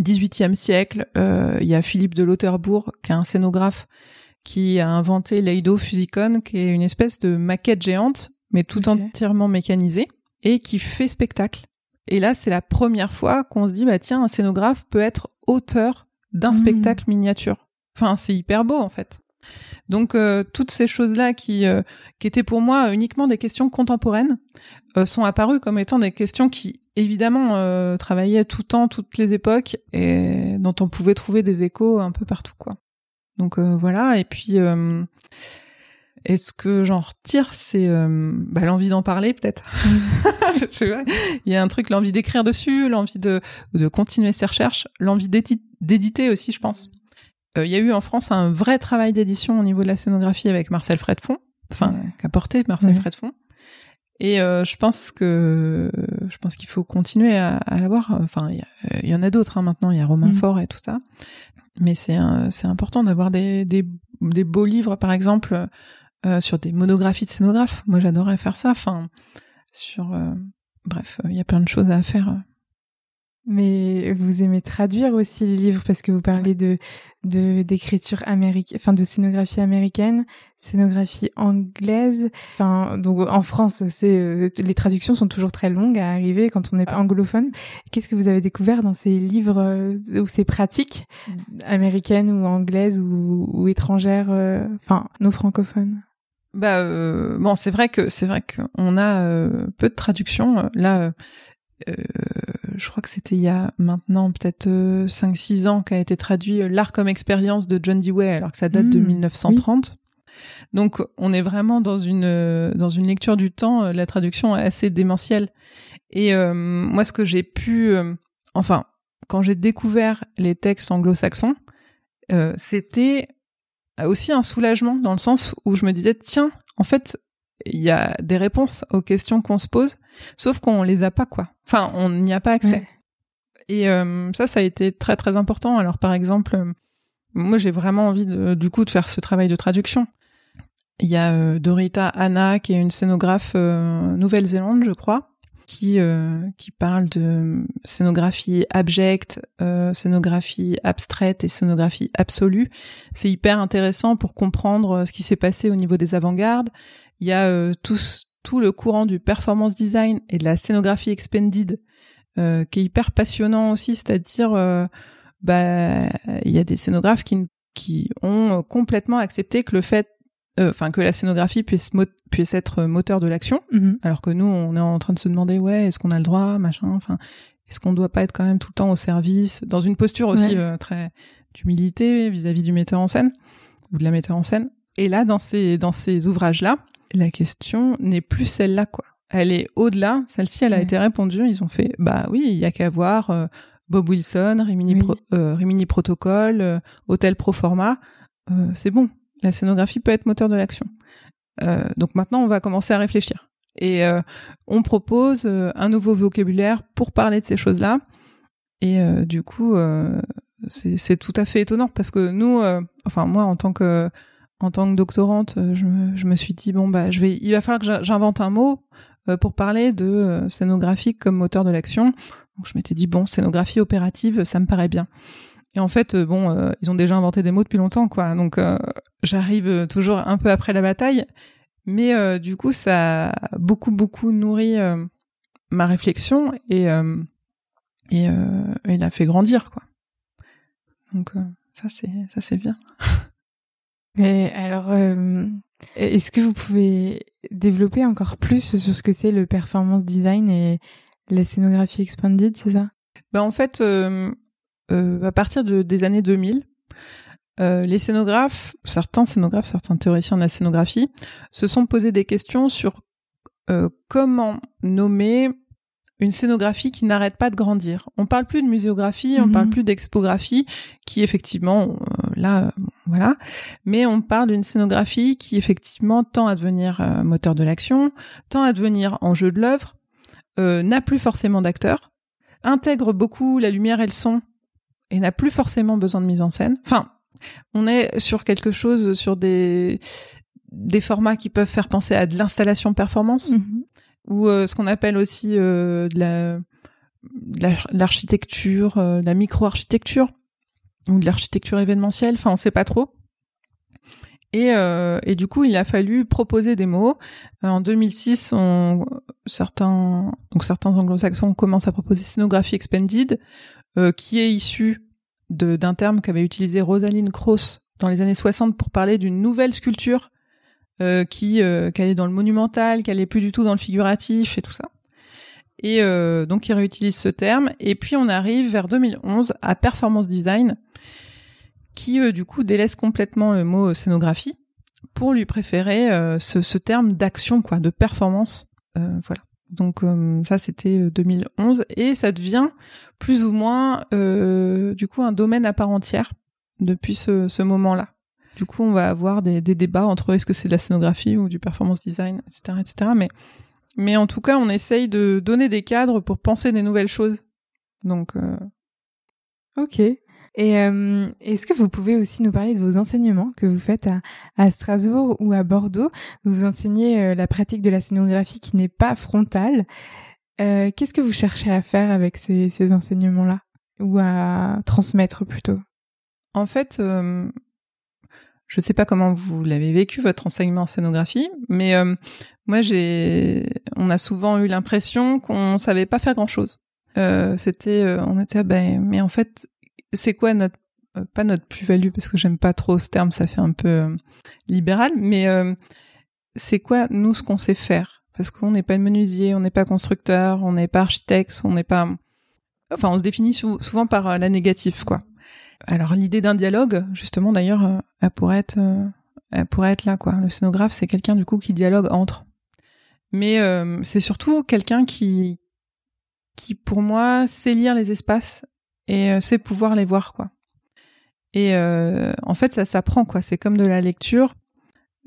18e siècle, il y a Philippe de Lauterbourg qui est un scénographe qui a inventé l'Eido Fusicon, qui est une espèce de maquette géante, mais tout entièrement mécanisée et qui fait spectacle. Et là, c'est la première fois qu'on se dit, bah tiens, un scénographe peut être auteur d'un mmh. spectacle miniature. Enfin, c'est hyper beau en fait. Donc euh, toutes ces choses-là qui euh, qui étaient pour moi uniquement des questions contemporaines euh, sont apparues comme étant des questions qui évidemment travaillaient tout le temps, toutes les époques et dont on pouvait trouver des échos un peu partout quoi. Donc voilà et puis et ce que j'en retire, c'est euh, bah, l'envie d'en parler, peut-être. Il y a un truc, l'envie d'écrire dessus, l'envie de, de continuer ses recherches, l'envie d'éditer aussi, je pense. Euh, il y a eu en France un vrai travail d'édition au niveau de la scénographie avec Marcel Fredfond, enfin, qu'a porté Marcel Fredfond. Et euh, je pense que je pense qu'il faut continuer à, à l'avoir. Enfin, il y, en a d'autres hein, maintenant. Il y a Romain mm. Fort et tout ça. Mais c'est c'est important d'avoir des, des des beaux livres, par exemple euh, sur des monographies de scénographes. Moi, j'adorerais faire ça. Enfin, sur, euh, bref, il y a plein de choses à faire. Mais vous aimez traduire aussi les livres parce que vous parlez de de d'écriture américaine, enfin de scénographie américaine, scénographie anglaise. Enfin donc en France, c'est euh, les traductions sont toujours très longues à arriver quand on est anglophone. Qu'est-ce que vous avez découvert dans ces livres ou ces pratiques américaines ou anglaises ou, ou étrangères, enfin nos francophones? Bah euh, bon, c'est vrai que c'est vrai qu'on a euh, peu de traductions. Là, euh, je crois que c'était il y a maintenant peut-être 5-6 ans qu'a été traduit L'art comme expérience de John Dewey, alors que ça date de 1930. Mmh, Donc on est vraiment dans une dans une lecture du temps. La traduction est assez démentielle. Et moi, ce que j'ai pu, enfin, quand j'ai découvert les textes anglo-saxons, c'était aussi un soulagement dans le sens où je me disais tiens en fait il y a des réponses aux questions qu'on se pose sauf qu'on les a pas quoi. Enfin on n'y a pas accès. Et euh, ça ça a été très très important. Alors par exemple euh, moi j'ai vraiment envie de, du coup de faire ce travail de traduction. Il y a euh, Dorita Anna qui est une scénographe Nouvelle-Zélande je crois qui euh, qui parle de scénographie abjecte, euh, scénographie abstraite et scénographie absolue. C'est hyper intéressant pour comprendre euh, ce qui s'est passé au niveau des avant-gardes. Il y a euh, tout, tout le courant du performance design et de la scénographie expanded euh, qui est hyper passionnant aussi, c'est-à-dire bah il y a des scénographes qui qui ont complètement accepté que le fait euh, enfin que la scénographie puisse puisse être moteur de l'action. Mhm. alors que nous on est en train de se demander ouais est-ce qu'on a le droit machin enfin est-ce qu'on doit pas être quand même tout le temps au service dans une posture aussi euh, très d'humilité vis-à-vis du metteur en scène ou de la metteur en scène. Et là dans ces dans ces ouvrages là la question n'est plus celle-là quoi. Elle est au-delà. Celle-ci elle a été répondue. Ils ont fait bah oui il y a qu'à voir euh, Bob Wilson Rimini, Rimini Protocol Hôtel Proforma c'est bon la scénographie peut être moteur de l'action. Euh, donc maintenant, on va commencer à réfléchir. Et euh, on propose euh, un nouveau vocabulaire pour parler de ces choses-là. Et du coup, c'est tout à fait étonnant parce que nous, enfin moi, en tant que en tant que doctorante, je me, je me suis dit bon bah je vais, il va falloir que j'invente un mot pour parler de scénographie comme moteur de l'action. Donc je m'étais dit bon, scénographie opérative, ça me paraît bien. Et en fait, bon, ils ont déjà inventé des mots depuis longtemps, quoi. Donc, j'arrive toujours un peu après la bataille. Mais du coup, ça a beaucoup, beaucoup nourri ma réflexion et, et, et l'a fait grandir, quoi. Donc, ça, c'est, ça, c'est bien. Mais alors, euh, est-ce que vous pouvez développer encore plus sur ce que c'est le performance design et la scénographie expanded, c'est ça? Ben En fait, euh, à partir de, des années 2000, euh, les scénographes, certains scénographes, certains théoriciens de la scénographie, se sont posés des questions sur euh, comment nommer une scénographie qui n'arrête pas de grandir. On parle plus de muséographie, on parle mhm. plus d'expographie, qui effectivement, là, voilà, mais on parle d'une scénographie qui effectivement tend à devenir moteur de l'action, tend à devenir enjeu de l'œuvre, n'a plus forcément d'acteurs, intègre beaucoup la lumière et le son, et n'a plus forcément besoin de mise en scène. Enfin, on est sur quelque chose, sur des des formats qui peuvent faire penser à de l'installation performance. Mhm ou euh, ce qu'on appelle aussi euh, de la l'architecture, euh, de la micro-architecture ou de l'architecture événementielle. Enfin, on sait pas trop. Et, euh, et, du coup, il a fallu proposer des mots. en 2006, on, certains, donc certains anglo-saxons commencent à proposer scénographie expanded, euh, qui est issu d'un terme qu'avait utilisé Rosalind Krauss dans les années 60 pour parler d'une nouvelle sculpture euh, qui euh, qu'elle est dans le monumental, qu'elle est plus du tout dans le figuratif et tout ça. Et euh, donc il réutilise ce terme. Et puis on arrive vers 2011 à performance design, qui du coup délaisse complètement le mot scénographie pour lui préférer ce, ce, terme d'action quoi, de performance. voilà. Donc ça c'était 2011 et ça devient plus ou moins du coup un domaine à part entière depuis ce, ce moment-là. Du coup, on va avoir des, débats entre est-ce que c'est de la scénographie ou du performance design, etc., etc. Mais, mais en tout cas, on essaye de donner des cadres pour penser des nouvelles choses. Donc, euh... ok. Et euh, est-ce que vous pouvez aussi nous parler de vos enseignements que vous faites à, Strasbourg ou à Bordeaux? Vous enseignez euh, la pratique de la scénographie qui n'est pas frontale. Euh, qu'est-ce que vous cherchez à faire avec ces, ces enseignements-là? Ou à transmettre plutôt? En fait, je ne sais pas comment vous l'avez vécu votre enseignement en scénographie, mais euh, moi on a souvent eu l'impression qu'on savait pas faire grand chose. Euh, c'était, euh, on était, ben, mais en fait, c'est quoi notre, pas notre plus-value parce que j'aime pas trop ce terme, ça fait un peu libéral, mais c'est quoi nous ce qu'on sait faire? Parce qu'on n'est pas menuisier, on n'est pas constructeur, on n'est pas architecte, on n'est pas, enfin, on se définit souvent par la négative, quoi alors l'idée d'un dialogue, justement d'ailleurs, euh, elle pourrait être, euh, elle pourrait être là quoi. Le scénographe, c'est quelqu'un du coup qui dialogue entre. Mais euh, c'est surtout quelqu'un qui, qui pour moi sait lire les espaces et sait pouvoir les voir quoi. Et en fait, ça s'apprend quoi. C'est comme de la lecture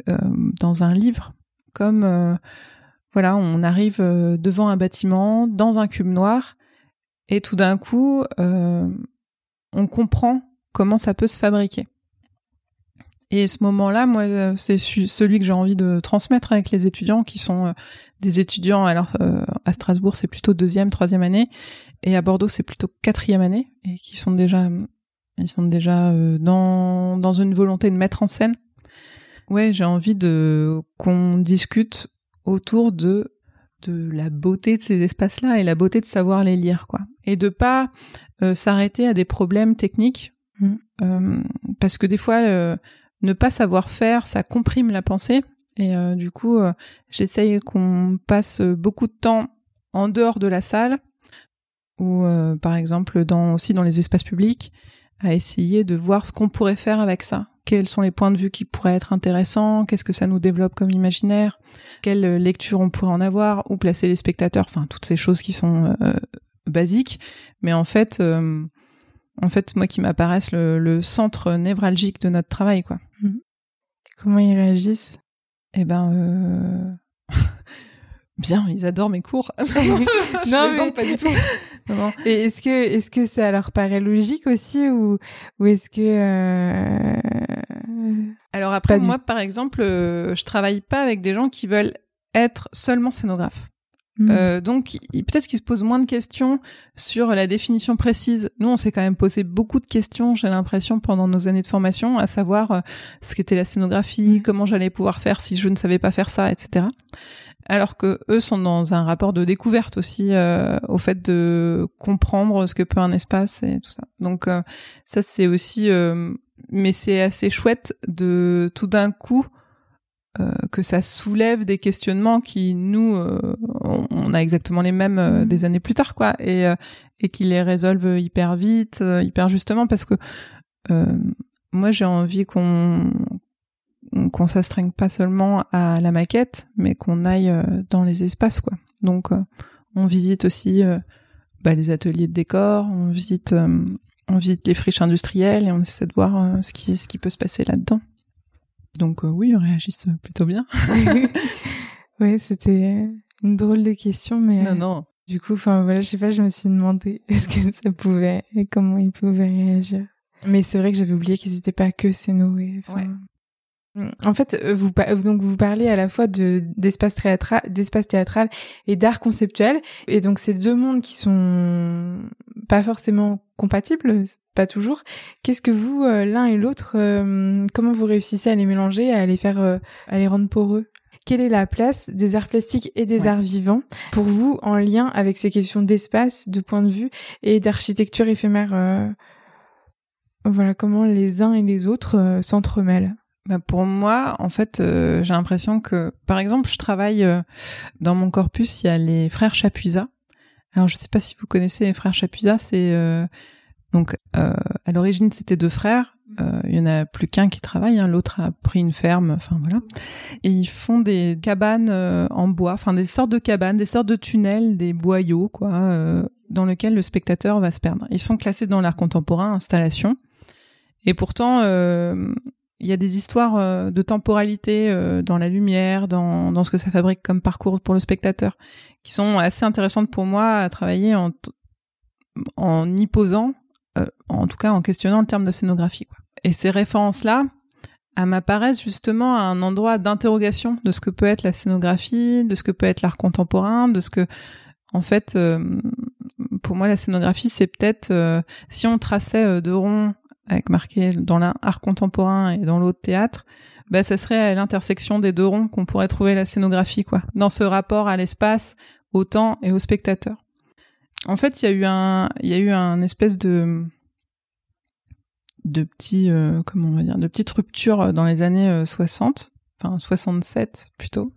dans un livre, comme voilà, on arrive devant un bâtiment, dans un cube noir, et tout d'un coup, on comprend comment ça peut se fabriquer. Et ce moment-là, moi, euh, c'est celui que j'ai envie de transmettre avec les étudiants, qui sont euh, des étudiants. Alors euh, à Strasbourg, c'est plutôt deuxième, troisième année, et à Bordeaux, c'est plutôt quatrième année, et qui sont déjà, ils sont déjà dans dans une volonté de mettre en scène. Ouais, j'ai envie de qu'on discute autour de de la beauté de ces espaces-là et la beauté de savoir les lire, quoi. Et de pas euh, s'arrêter à des problèmes techniques, mm. euh, parce que des fois, euh, ne pas savoir faire, ça comprime la pensée. Et du coup, j'essaye qu'on passe beaucoup de temps en dehors de la salle, ou par exemple aussi dans les espaces publics, à essayer de voir ce qu'on pourrait faire avec ça. Quels sont les points de vue qui pourraient être intéressants, qu'est-ce que ça nous développe comme imaginaire, quelle lecture on pourrait en avoir, où placer les spectateurs, enfin toutes ces choses qui sont euh, basiques, mais en fait, euh, en fait, moi qui m'apparaissent le, centre névralgique de notre travail, quoi. Comment ils réagissent? Eh ben, euh... bien, ils adorent mes cours. non, mais... pas du tout. Et est-ce que est-ce que ça leur paraît logique aussi ou ou est-ce que euh... Alors après moi par exemple, euh, je travaille pas avec des gens qui veulent être seulement scénographes. Mmh. Euh, donc peut-être qu'il se pose moins de questions sur la définition précise. Nous, on s'est quand même posé beaucoup de questions, j'ai l'impression, pendant nos années de formation, à savoir euh, ce qu'était la scénographie, comment j'allais pouvoir faire si je ne savais pas faire ça, etc. Alors que eux sont dans un rapport de découverte aussi euh, au fait de comprendre ce que peut un espace et tout ça. Donc ça c'est aussi, mais c'est assez chouette de tout d'un coup euh, que ça soulève des questionnements qui nous euh, on, a exactement les mêmes euh, mm. des années plus tard quoi et et qui les résolvent hyper vite hyper justement parce que moi j'ai envie qu'on qu'on s'astreigne pas seulement à la maquette mais qu'on aille dans les espaces quoi donc on visite aussi bah, les ateliers de décor on visite on visite les friches industrielles et on essaie de voir ce qui ce qui peut se passer là-dedans donc euh, oui, ils réagissent plutôt bien. oui, c'était une drôle de question, mais non, non. Du coup, enfin voilà, je sais pas, je me suis demandé est-ce que ça pouvait et comment ils pouvaient réagir. Mais c'est vrai que j'avais oublié qu'ils n'étaient pas que. Enfin... En fait, euh, vous donc vous parlez à la fois de d'espace théâtral, d'espace théâtral et d'art conceptuel, et donc ces deux mondes qui sont pas forcément compatibles, pas toujours. Qu'est-ce que vous, euh, l'un et l'autre, euh, comment vous réussissez à les mélanger, à les faire, à les rendre poreux? Quelle est la place des arts plastiques et des arts vivants pour vous en lien avec ces questions d'espace, de point de vue et d'architecture éphémère Voilà, comment les uns et les autres s'entremêlent bah pour moi, en fait, euh, j'ai l'impression que, par exemple, je travaille euh, dans mon corpus, il y a les frères Chapuisat. Alors, je sais pas si vous connaissez les frères Chapuisat, c'est euh, donc à l'origine c'était deux frères. il y en a plus qu'un qui travaille, hein, l'autre a pris une ferme, enfin voilà. Et ils font des cabanes en bois, enfin des sortes de cabanes, des sortes de tunnels, des boyaux, quoi, dans lesquels le spectateur va se perdre. Ils sont classés dans l'art contemporain, installation. Et pourtant, il y a des histoires euh, de temporalité euh, dans la lumière, dans, dans ce que ça fabrique comme parcours pour le spectateur, qui sont assez intéressantes pour moi à travailler en, en y posant, euh, en tout cas en questionnant le terme de scénographie. Quoi. Et ces références-là, elles m'apparaissent justement à un endroit d'interrogation de ce que peut être la scénographie, de ce que peut être l'art contemporain, de ce que, en fait, pour moi, la scénographie, c'est peut-être, si on traçait de ronds avec marqué dans l'un art contemporain et dans l'autre théâtre, bah ça serait à l'intersection des deux ronds qu'on pourrait trouver la scénographie quoi, dans ce rapport à l'espace, au temps et au spectateur. En fait, il y a eu un il y a eu un espèce de de petit euh, comment on va dire, de petite rupture dans les années 60, euh, enfin 67 plutôt.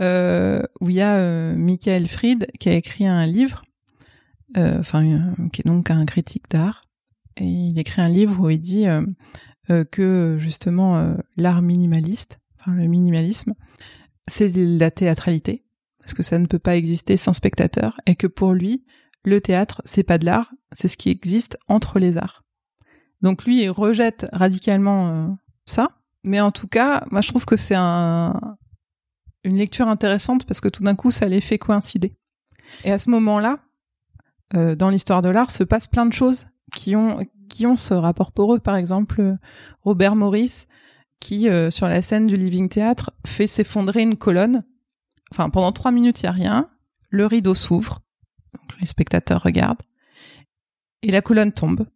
Euh, où il y a euh, Michael Fried qui a écrit un livre enfin qui est donc un critique d'art et il écrit un livre où il dit euh, euh, que justement euh, l'art minimaliste, enfin le minimalisme, c'est la théâtralité parce que ça ne peut pas exister sans spectateur et que pour lui le théâtre c'est pas de l'art, c'est ce qui existe entre les arts. Donc lui il rejette radicalement ça, mais en tout cas, moi je trouve que c'est un, une lecture intéressante parce que tout d'un coup ça les fait coïncider. Et à ce moment-là, dans l'histoire de l'art se passe plein de choses qui ont qui ont ce rapport pour eux. Par exemple, Robert Morris, qui euh, sur la scène du Living Theatre fait s'effondrer une colonne. Enfin, pendant trois minutes, il y a rien. Le rideau s'ouvre, donc les spectateurs regardent, et la colonne tombe.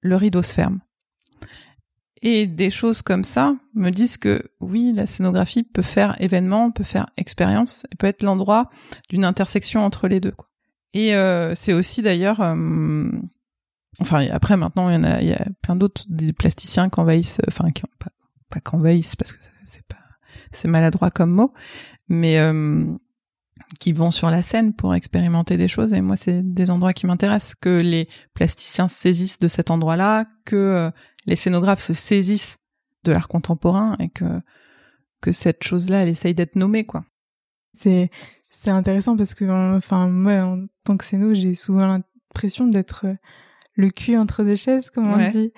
Le rideau se ferme. Et des choses comme ça me disent que oui, la scénographie peut faire événement, peut faire expérience, peut être l'endroit d'une intersection entre les deux. Quoi. Et euh, c'est aussi d'ailleurs euh, Enfin, après, maintenant, il y en a, il y a plein d'autres, des plasticiens qui envahissent, enfin, qui pas, pas qu'envahissent parce que c'est pas, c'est maladroit comme mot, mais euh, qui vont sur la scène pour expérimenter des choses. Et moi, c'est des endroits qui m'intéressent, que les plasticiens saisissent de cet endroit-là, que euh, les scénographes se saisissent de l'art contemporain et que que cette chose-là, elle essaye d'être nommée, quoi. C'est c'est intéressant parce que, enfin, moi, en tant que scéno, j'ai souvent l'impression d'être le cul entre deux chaises, comme on dit,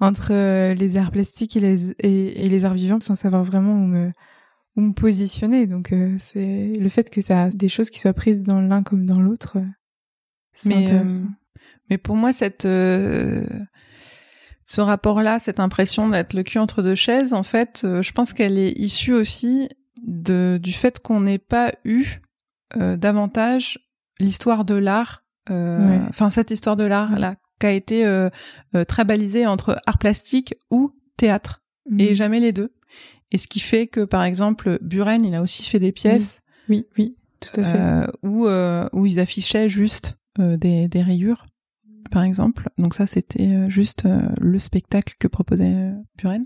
entre euh, les arts plastiques et les, et, les arts vivants, sans savoir vraiment où me, où me positionner. Donc, euh, c'est le fait que ça a des choses qui soient prises dans l'un comme dans l'autre. Euh, mais, mais pour moi, cette, ce rapport-là, cette impression d'être le cul entre deux chaises, en fait, je pense qu'elle est issue aussi de, du fait qu'on n'ait pas eu davantage l'histoire de l'art, enfin cette histoire de l'art là, qui a été très balisée entre art plastique ou théâtre, et mhm. jamais les deux. Et ce qui fait que, par exemple, Buren, il a aussi fait des pièces. Oui, oui, tout à fait. Euh, où, euh, où ils affichaient juste euh, des, des rayures, par exemple. Donc ça, c'était euh, juste euh, le spectacle que proposait Buren.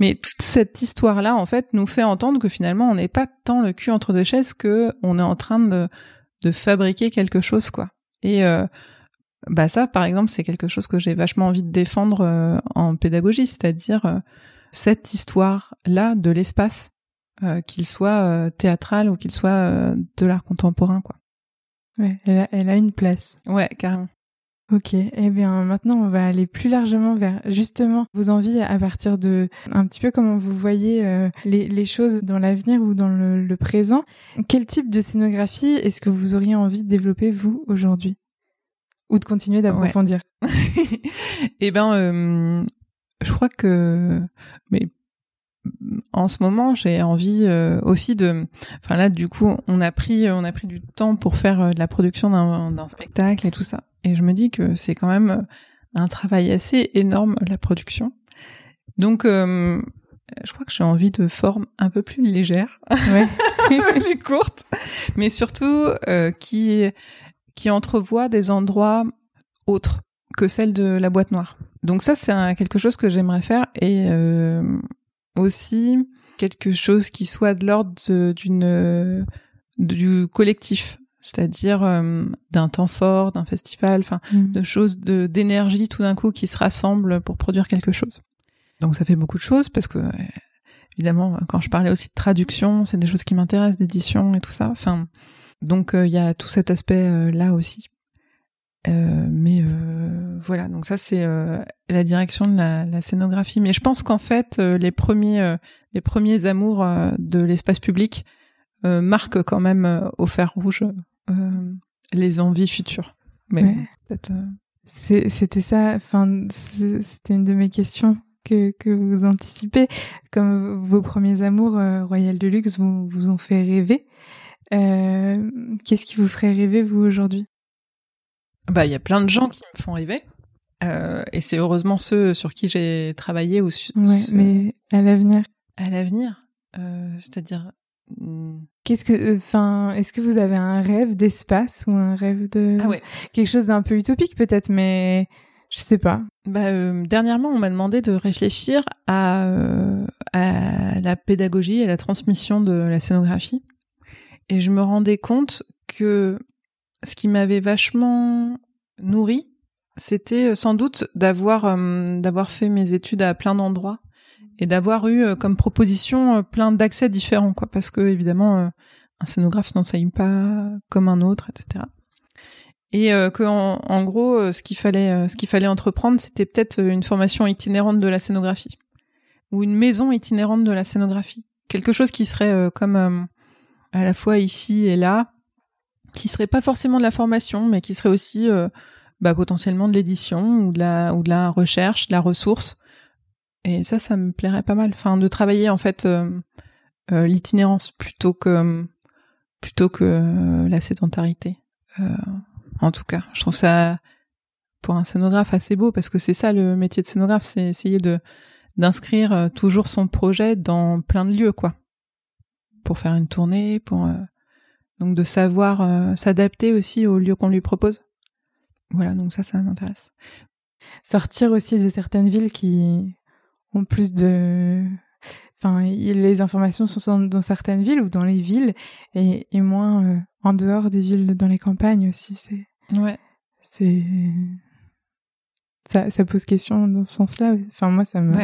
Mais toute cette histoire-là, en fait, nous fait entendre que finalement, on n'est pas tant le cul entre deux chaises que on est en train de, de fabriquer quelque chose, quoi. Et bah ça, par exemple, c'est quelque chose que j'ai vachement envie de défendre en pédagogie, c'est-à-dire cette histoire-là de l'espace, euh, qu'il soit euh, théâtral ou qu'il soit euh, de l'art contemporain, quoi. Ouais, elle a, elle a une place. Ouais, carrément. Ok, eh bien maintenant on va aller plus largement vers justement vos envies à partir de un petit peu comment vous voyez les, les, choses dans l'avenir ou dans le, le, présent. Quel type de scénographie est-ce que vous auriez envie de développer vous aujourd'hui? Ou de continuer d'approfondir Eh ben, je crois que mais en ce moment, j'ai envie euh, aussi de. Enfin là, du coup, on a pris, on a pris du temps pour faire euh, de la production d'un spectacle et tout ça. Et je me dis que c'est quand même euh, un travail assez énorme la production. Donc, je crois que j'ai envie de forme un peu plus légère, ouais. les courtes, mais surtout qui qui entrevoit des endroits autres que celle de la boîte noire. Donc ça, c'est quelque chose que j'aimerais faire et euh, aussi quelque chose qui soit de l'ordre d'une du collectif, c'est-à-dire euh, d'un temps fort, d'un festival, enfin mm. de choses de d'énergie tout d'un coup qui se rassemblent pour produire quelque chose. Donc ça fait beaucoup de choses parce que évidemment quand je parlais aussi de traduction, c'est des choses qui m'intéressent, d'édition et tout ça. Enfin donc euh, il y a tout cet aspect là aussi. Euh, mais euh, voilà, donc ça c'est euh, la direction de la, la, scénographie. Mais je pense qu'en fait, les premiers, les premiers amours de l'espace public marquent quand même au fer rouge les envies futures. Mais peut-être. C'était ça. Enfin, c'était une de mes questions que, que vous anticipez. Comme vos premiers amours Royal Deluxe vous, vous ont fait rêver. Qu'est-ce qui vous ferait rêver vous aujourd'hui? Bah, il y a plein de gens qui me font rêver. Euh, et c'est heureusement ceux sur qui j'ai travaillé ou ouais, mais à l'avenir? À l'avenir, euh, c'est-à-dire. Hmm. Qu'est-ce que, enfin, est-ce que vous avez un rêve d'espace ou un rêve de ah ouais. quelque chose d'un peu utopique peut-être, mais je sais pas. Bah, euh, dernièrement, on m'a demandé de réfléchir à, euh, à la pédagogie et la transmission de la scénographie, et je me rendais compte que ce qui m'avait vachement nourri, c'était euh, sans doute d'avoir euh, d'avoir fait mes études à plein d'endroits et d'avoir eu euh, comme proposition plein d'accès différents quoi. Parce que évidemment un scénographe n'enseigne pas comme un autre etc et que en, en, gros ce qu'il fallait ce qu'il fallait entreprendre c'était peut-être une formation itinérante de la scénographie ou une maison itinérante de la scénographie. Quelque chose qui serait comme à la fois ici et là qui serait pas forcément de la formation, mais qui serait aussi euh, bah, potentiellement de l'édition ou de la ou de la recherche, de la ressource. Et ça, ça me plairait pas mal. Enfin, de travailler en fait euh, euh, l'itinérance plutôt que plutôt que la sédentarité. en tout cas, je trouve ça pour un scénographe assez beau parce que c'est ça le métier de scénographe, c'est essayer de d'inscrire toujours son projet dans plein de lieux, quoi, pour faire une tournée, pour donc de savoir euh, s'adapter aussi au lieu qu'on lui propose. Voilà, donc ça, ça m'intéresse. Sortir aussi de certaines villes qui ont plus de... Enfin, les informations sont dans certaines villes ou dans les villes et, et moins euh, en dehors des villes, dans les campagnes aussi. C'est. Ouais. C'est ça, ça pose question dans ce sens-là. Enfin, moi, ça me,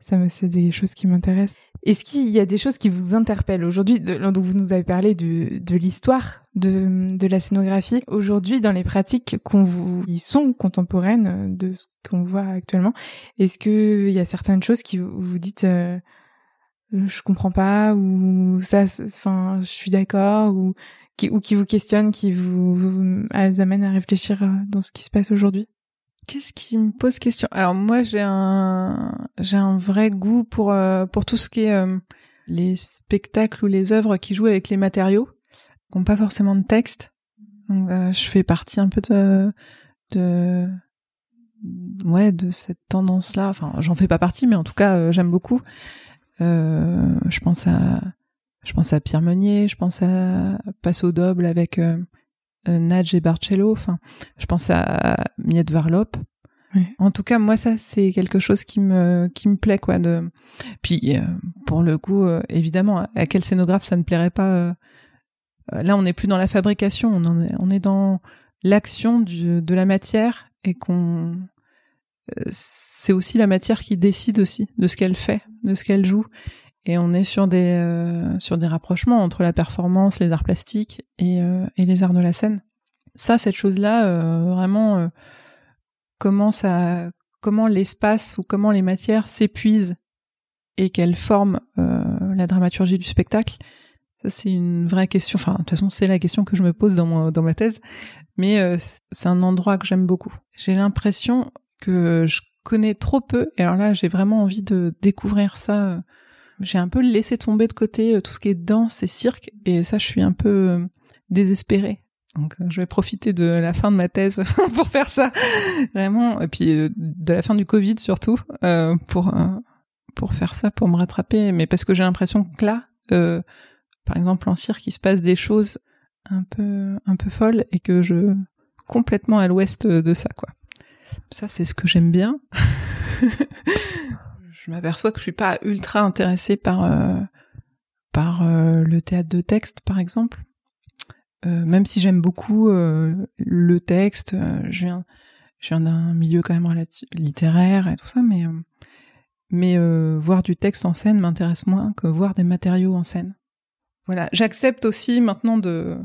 ça me, c'est des choses qui m'intéressent. Est-ce qu'il y a des choses qui vous interpellent aujourd'hui Donc, vous nous avez parlé de, de l'histoire de, de la scénographie. Aujourd'hui, dans les pratiques qu'on vous, qui sont contemporaines de ce qu'on voit actuellement, est-ce qu'il y a certaines choses qui vous, vous dites, euh, je comprends pas ou ça, enfin, je suis d'accord ou qui, ou qui vous questionnent, qui vous, vous amènent à réfléchir euh, dans ce qui se passe aujourd'hui? Qu'est-ce qui me pose question? Alors moi j'ai un j'ai un vrai goût pour euh, pour tout ce qui est euh, les spectacles ou les œuvres qui jouent avec les matériaux. qui n'ont pas forcément de texte. Donc, je fais partie un peu de, de ouais de cette tendance là enfin j'en fais pas partie mais en tout cas j'aime beaucoup euh, je pense à je pense à Pierre Meunier, je pense à Passo Doble avec euh, euh, Nadj et Barcello, enfin, je pense à Miette Varlop. En tout cas, moi, ça, c'est quelque chose qui me, qui me plaît, quoi. De... Puis, euh, pour le coup, évidemment, à quel scénographe ça ne plairait pas Là, on n'est plus dans la fabrication, on, est, on est dans l'action de la matière et qu'on c'est aussi la matière qui décide aussi de ce qu'elle fait, de ce qu'elle joue. Et on est sur des euh, sur des rapprochements entre la performance, les arts plastiques et, euh, et les arts de la scène. Ça, cette chose-là, euh, vraiment, comment ça, comment l'espace ou comment les matières s'épuisent et qu'elles forment la dramaturgie du spectacle. Ça, c'est une vraie question. Enfin, de toute façon, c'est la question que je me pose dans, mon, dans ma thèse. Mais c'est un endroit que j'aime beaucoup. J'ai l'impression que je connais trop peu. Et alors là, j'ai vraiment envie de découvrir ça j'ai un peu laissé tomber de côté euh, tout ce qui est danse et cirque, et ça, je suis un peu euh, désespérée. Donc, euh, je vais profiter de la fin de ma thèse pour faire ça, vraiment, et puis de la fin du Covid surtout, pour pour faire ça, pour me rattraper. Mais parce que j'ai l'impression que là, par exemple en cirque, il se passe des choses un peu un peu folles et que je complètement à l'ouest de ça, quoi. Ça, c'est ce que j'aime bien. je m'aperçois que je suis pas ultra intéressée par euh, par euh, le théâtre de texte par exemple. Euh, même si j'aime beaucoup le texte je viens je viens d'un milieu quand même littéraire et tout ça mais mais voir du texte en scène m'intéresse moins que voir des matériaux en scène. Voilà. J'accepte aussi maintenant de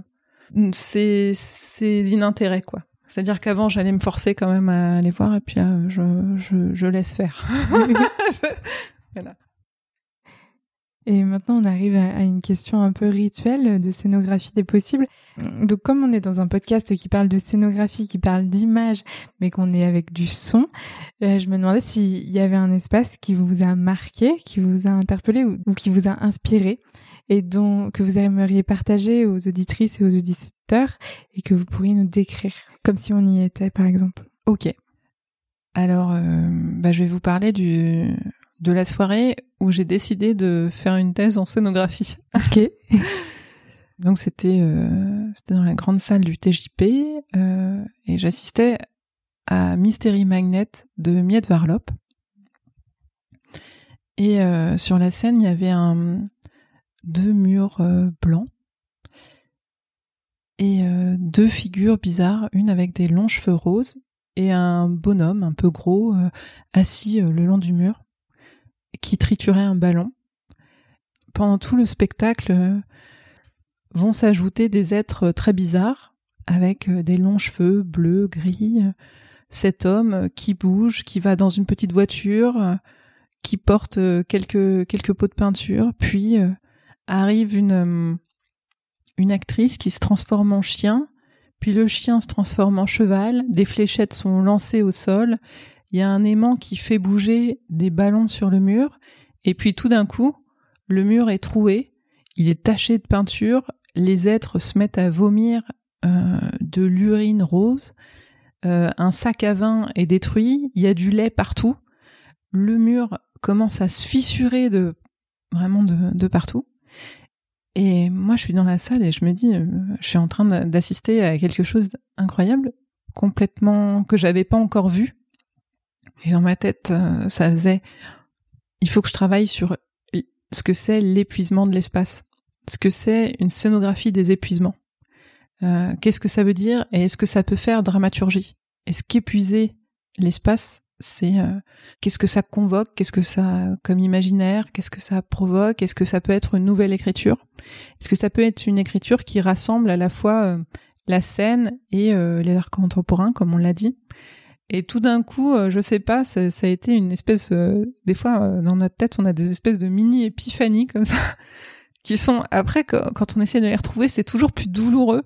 ces ces inintérêts quoi c'est-à-dire qu'avant, j'allais me forcer quand même à aller voir, et puis là, je, je, je laisse faire. voilà. Et maintenant, on arrive à une question un peu rituelle de scénographie des possibles. Donc, comme on est dans un podcast qui parle de scénographie, qui parle d'image, mais qu'on est avec du son, euh, je me demandais s'il y avait un espace qui vous a marqué, qui vous a interpellé ou qui vous a inspiré et dont que vous aimeriez partager aux auditrices et aux auditeurs et que vous pourriez nous décrire, comme si on y était, par exemple. Ok. Alors, euh, bah, je vais vous parler du de la soirée où j'ai décidé de faire une thèse en scénographie. Ok. Donc c'était euh, c'était dans la grande salle du TJP euh, et j'assistais à Mystery Magnet de Miette Varlop. Et euh, sur la scène, il y avait un deux murs euh, blancs et euh, deux figures bizarres, une avec des longs cheveux roses et un bonhomme un peu gros euh, assis le long du mur qui triturait un ballon. Pendant tout le spectacle vont s'ajouter des êtres très bizarres avec des longs cheveux bleus, gris, cet homme qui bouge, qui va dans une petite voiture, qui porte quelques quelques pots de peinture, puis arrive une, euh, une actrice qui se transforme en chien, puis le chien se transforme en cheval, des fléchettes sont lancées au sol, il y a un aimant qui fait bouger des ballons sur le mur, et puis tout d'un coup, le mur est troué, il est taché de peinture, les êtres se mettent à vomir euh, de l'urine rose, euh, un sac à vin est détruit, il y a du lait partout, le mur commence à se fissurer de vraiment de partout. Et moi, je suis dans la salle et je me dis, euh, je suis en train d'assister à quelque chose d'incroyable, complètement que j'avais pas encore vu. Et dans ma tête, euh, ça faisait, il faut que je travaille sur ce que c'est l'épuisement de l'espace, ce que c'est une scénographie des épuisements. Euh, Qu'est-ce que ça veut dire et est-ce que ça peut faire dramaturgie? Est-ce qu'épuiser l'espace, c'est euh, qu'est-ce que ça convoque, qu'est-ce que ça comme imaginaire, qu'est-ce que ça provoque, est-ce que ça peut être une nouvelle écriture, est-ce que ça peut être une écriture qui rassemble à la fois euh, la scène et euh, les arts contemporains, comme on l'a dit? Et tout d'un coup, je sais pas, ça, ça, a été une espèce, des fois dans notre tête, on a des espèces de mini épiphanies comme ça, qui sont après quand on essaie de les retrouver, c'est toujours plus douloureux.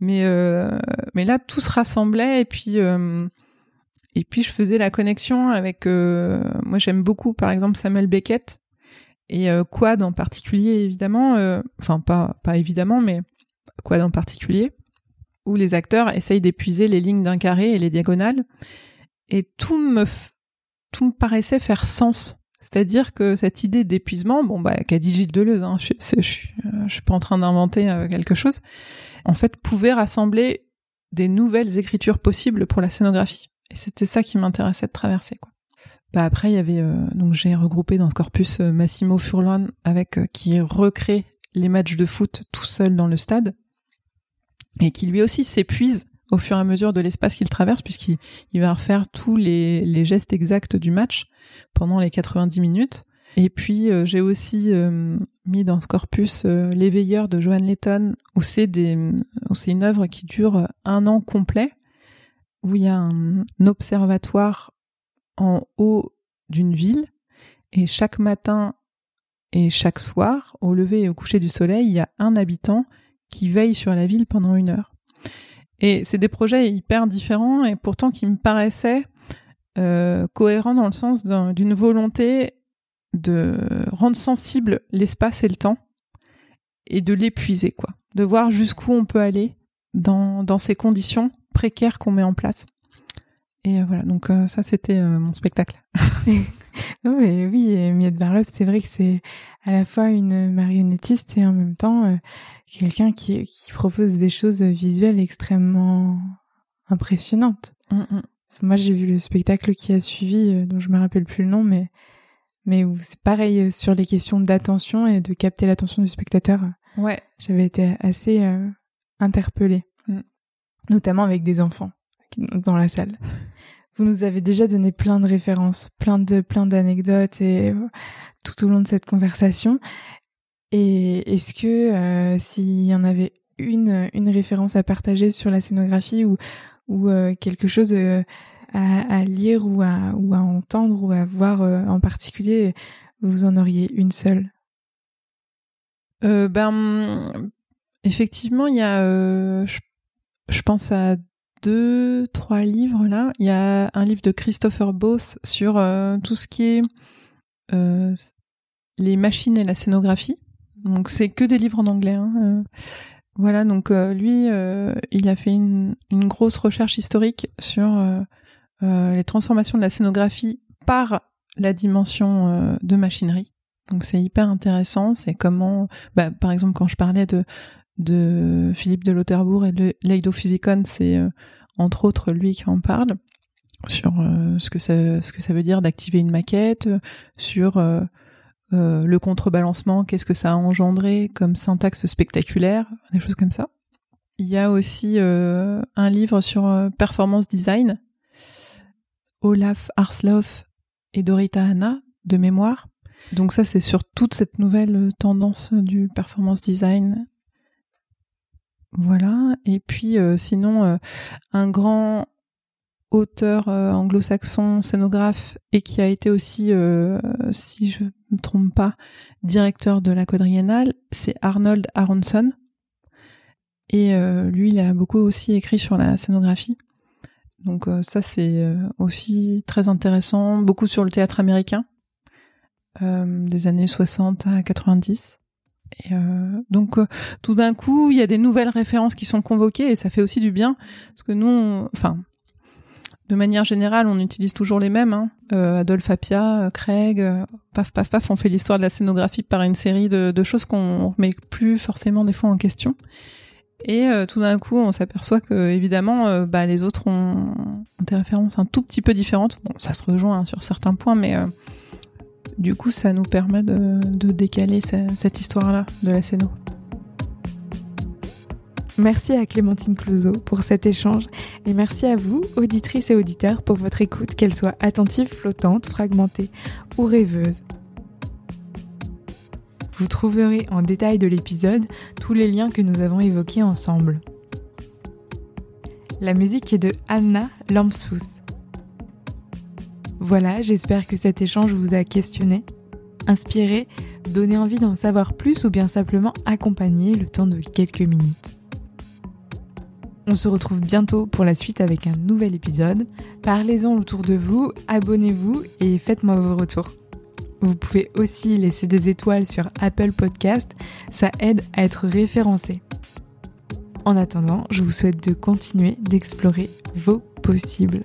Mais mais là, tout se rassemblait et puis et puis je faisais la connexion avec, euh, moi j'aime beaucoup par exemple Samuel Beckett et euh, Quad en particulier évidemment, euh, enfin pas pas évidemment mais quad en particulier, où les acteurs essayent d'épuiser les lignes d'un carré et les diagonales. Et tout me, tout me paraissait faire sens. C'est-à-dire que cette idée d'épuisement, bon bah qu'a dit Gilles Deleuze, hein, je, je, je, je, suis pas en train d'inventer euh, quelque chose, en fait pouvait rassembler des nouvelles écritures possibles pour la scénographie. Et c'était ça qui m'intéressait de traverser. Quoi. Bah après il y avait euh, donc j'ai regroupé dans ce corpus euh, Massimo Furlan avec qui recrée les matchs de foot tout seul dans le stade et qui lui aussi s'épuise au fur et à mesure de l'espace qu'il traverse, puisqu'il va refaire tous les, les, gestes exacts du match pendant les 90 minutes. Et puis euh, j'ai aussi euh, mis dans ce corpus euh, L'éveilleur de Joan Letton, où c'est des, c'est une œuvre qui dure un an complet, où il y a un, observatoire en haut d'une ville, et chaque matin et chaque soir, au lever et au coucher du soleil, il y a un habitant qui veille sur la ville pendant une heure. Et c'est des projets hyper différents et pourtant qui me paraissaient euh, cohérents dans le sens d'une volonté de rendre sensible l'espace et le temps et de l'épuiser, quoi. De voir jusqu'où on peut aller dans, dans ces conditions précaires qu'on met en place. Et euh, voilà, donc euh, ça c'était euh, mon spectacle. non, mais oui, Miette Barlop, c'est vrai que c'est à la fois une marionnettiste et en même temps quelqu'un qui, qui propose des choses visuelles extrêmement impressionnantes. Mm, mm. Moi, j'ai vu le spectacle qui a suivi, dont je me rappelle plus le nom, mais mais où c'est pareil sur les questions d'attention et de capter l'attention du spectateur. Ouais. J'avais été assez euh, interpellée. Notamment avec des enfants dans la salle. Vous nous avez déjà donné plein de références, plein de plein d'anecdotes et tout au long de cette conversation. Et est-ce que euh, s'il y en avait une, une référence à partager sur la scénographie ou, ou euh, quelque chose euh, à, à, lire ou à, ou à entendre ou à voir en particulier, vous en auriez une seule? Ben, effectivement, il y a, je, je, pense à deux, trois livres là. Il y a un livre de Christopher Boss sur tout ce qui est les machines et la scénographie. Donc c'est que des livres en anglais. Hein. Euh, voilà, donc euh, lui, euh, il a fait une, une, grosse recherche historique sur les transformations de la scénographie par la dimension de machinerie. Donc c'est hyper intéressant. C'est comment, bah, par exemple, quand je parlais de de Philippe de Lauterbourg et Leido Physicon, c'est entre autres lui qui en parle sur ce que ça ce que ça veut dire d'activer une maquette, sur euh, le contrebalancement, qu'est-ce que ça a engendré comme syntaxe spectaculaire, des choses comme ça. Il y a aussi euh, un livre sur euh, performance design, Olaf Arsloff et Dorita Hanna, de mémoire. Donc ça, c'est sur toute cette nouvelle tendance du performance design. Voilà. Et puis sinon, un grand auteur anglo-saxon, scénographe, et qui a été aussi, si je me trompe pas, directeur de la quadriennale, c'est Arnold Aronson. Et euh, lui, il a beaucoup aussi écrit sur la scénographie. Donc euh, ça, c'est euh, aussi très intéressant, beaucoup sur le théâtre américain, des années 60 à 90. Et donc tout d'un coup, il y a des nouvelles références qui sont convoquées et ça fait aussi du bien parce que nous, enfin, de manière générale, on utilise toujours les mêmes. Hein. Euh, Adolphe Appia, euh, Craig, euh, paf, paf, paf, on fait l'histoire de la scénographie par une série de, de choses qu'on met plus forcément des fois en question. Et tout d'un coup, on s'aperçoit que évidemment, bah, les autres ont, des références un tout petit peu différentes. Bon, ça se rejoint hein, sur certains points, mais du coup, ça nous permet de, décaler cette histoire-là de la scéno. Merci à Clémentine Clouseau pour cet échange et merci à vous, auditrices et auditeurs, pour votre écoute, qu'elle soit attentive, flottante, fragmentée ou rêveuse. Vous trouverez en détail de l'épisode tous les liens que nous avons évoqués ensemble. La musique est de Anna Lampsous. Voilà, j'espère que cet échange vous a questionné, inspiré, donné envie d'en savoir plus ou bien simplement accompagné le temps de quelques minutes. On se retrouve bientôt pour la suite avec un nouvel épisode. Parlez-en autour de vous, abonnez-vous et faites-moi vos retours. Vous pouvez aussi laisser des étoiles sur Apple Podcast, ça aide à être référencé. En attendant, je vous souhaite de continuer d'explorer vos possibles.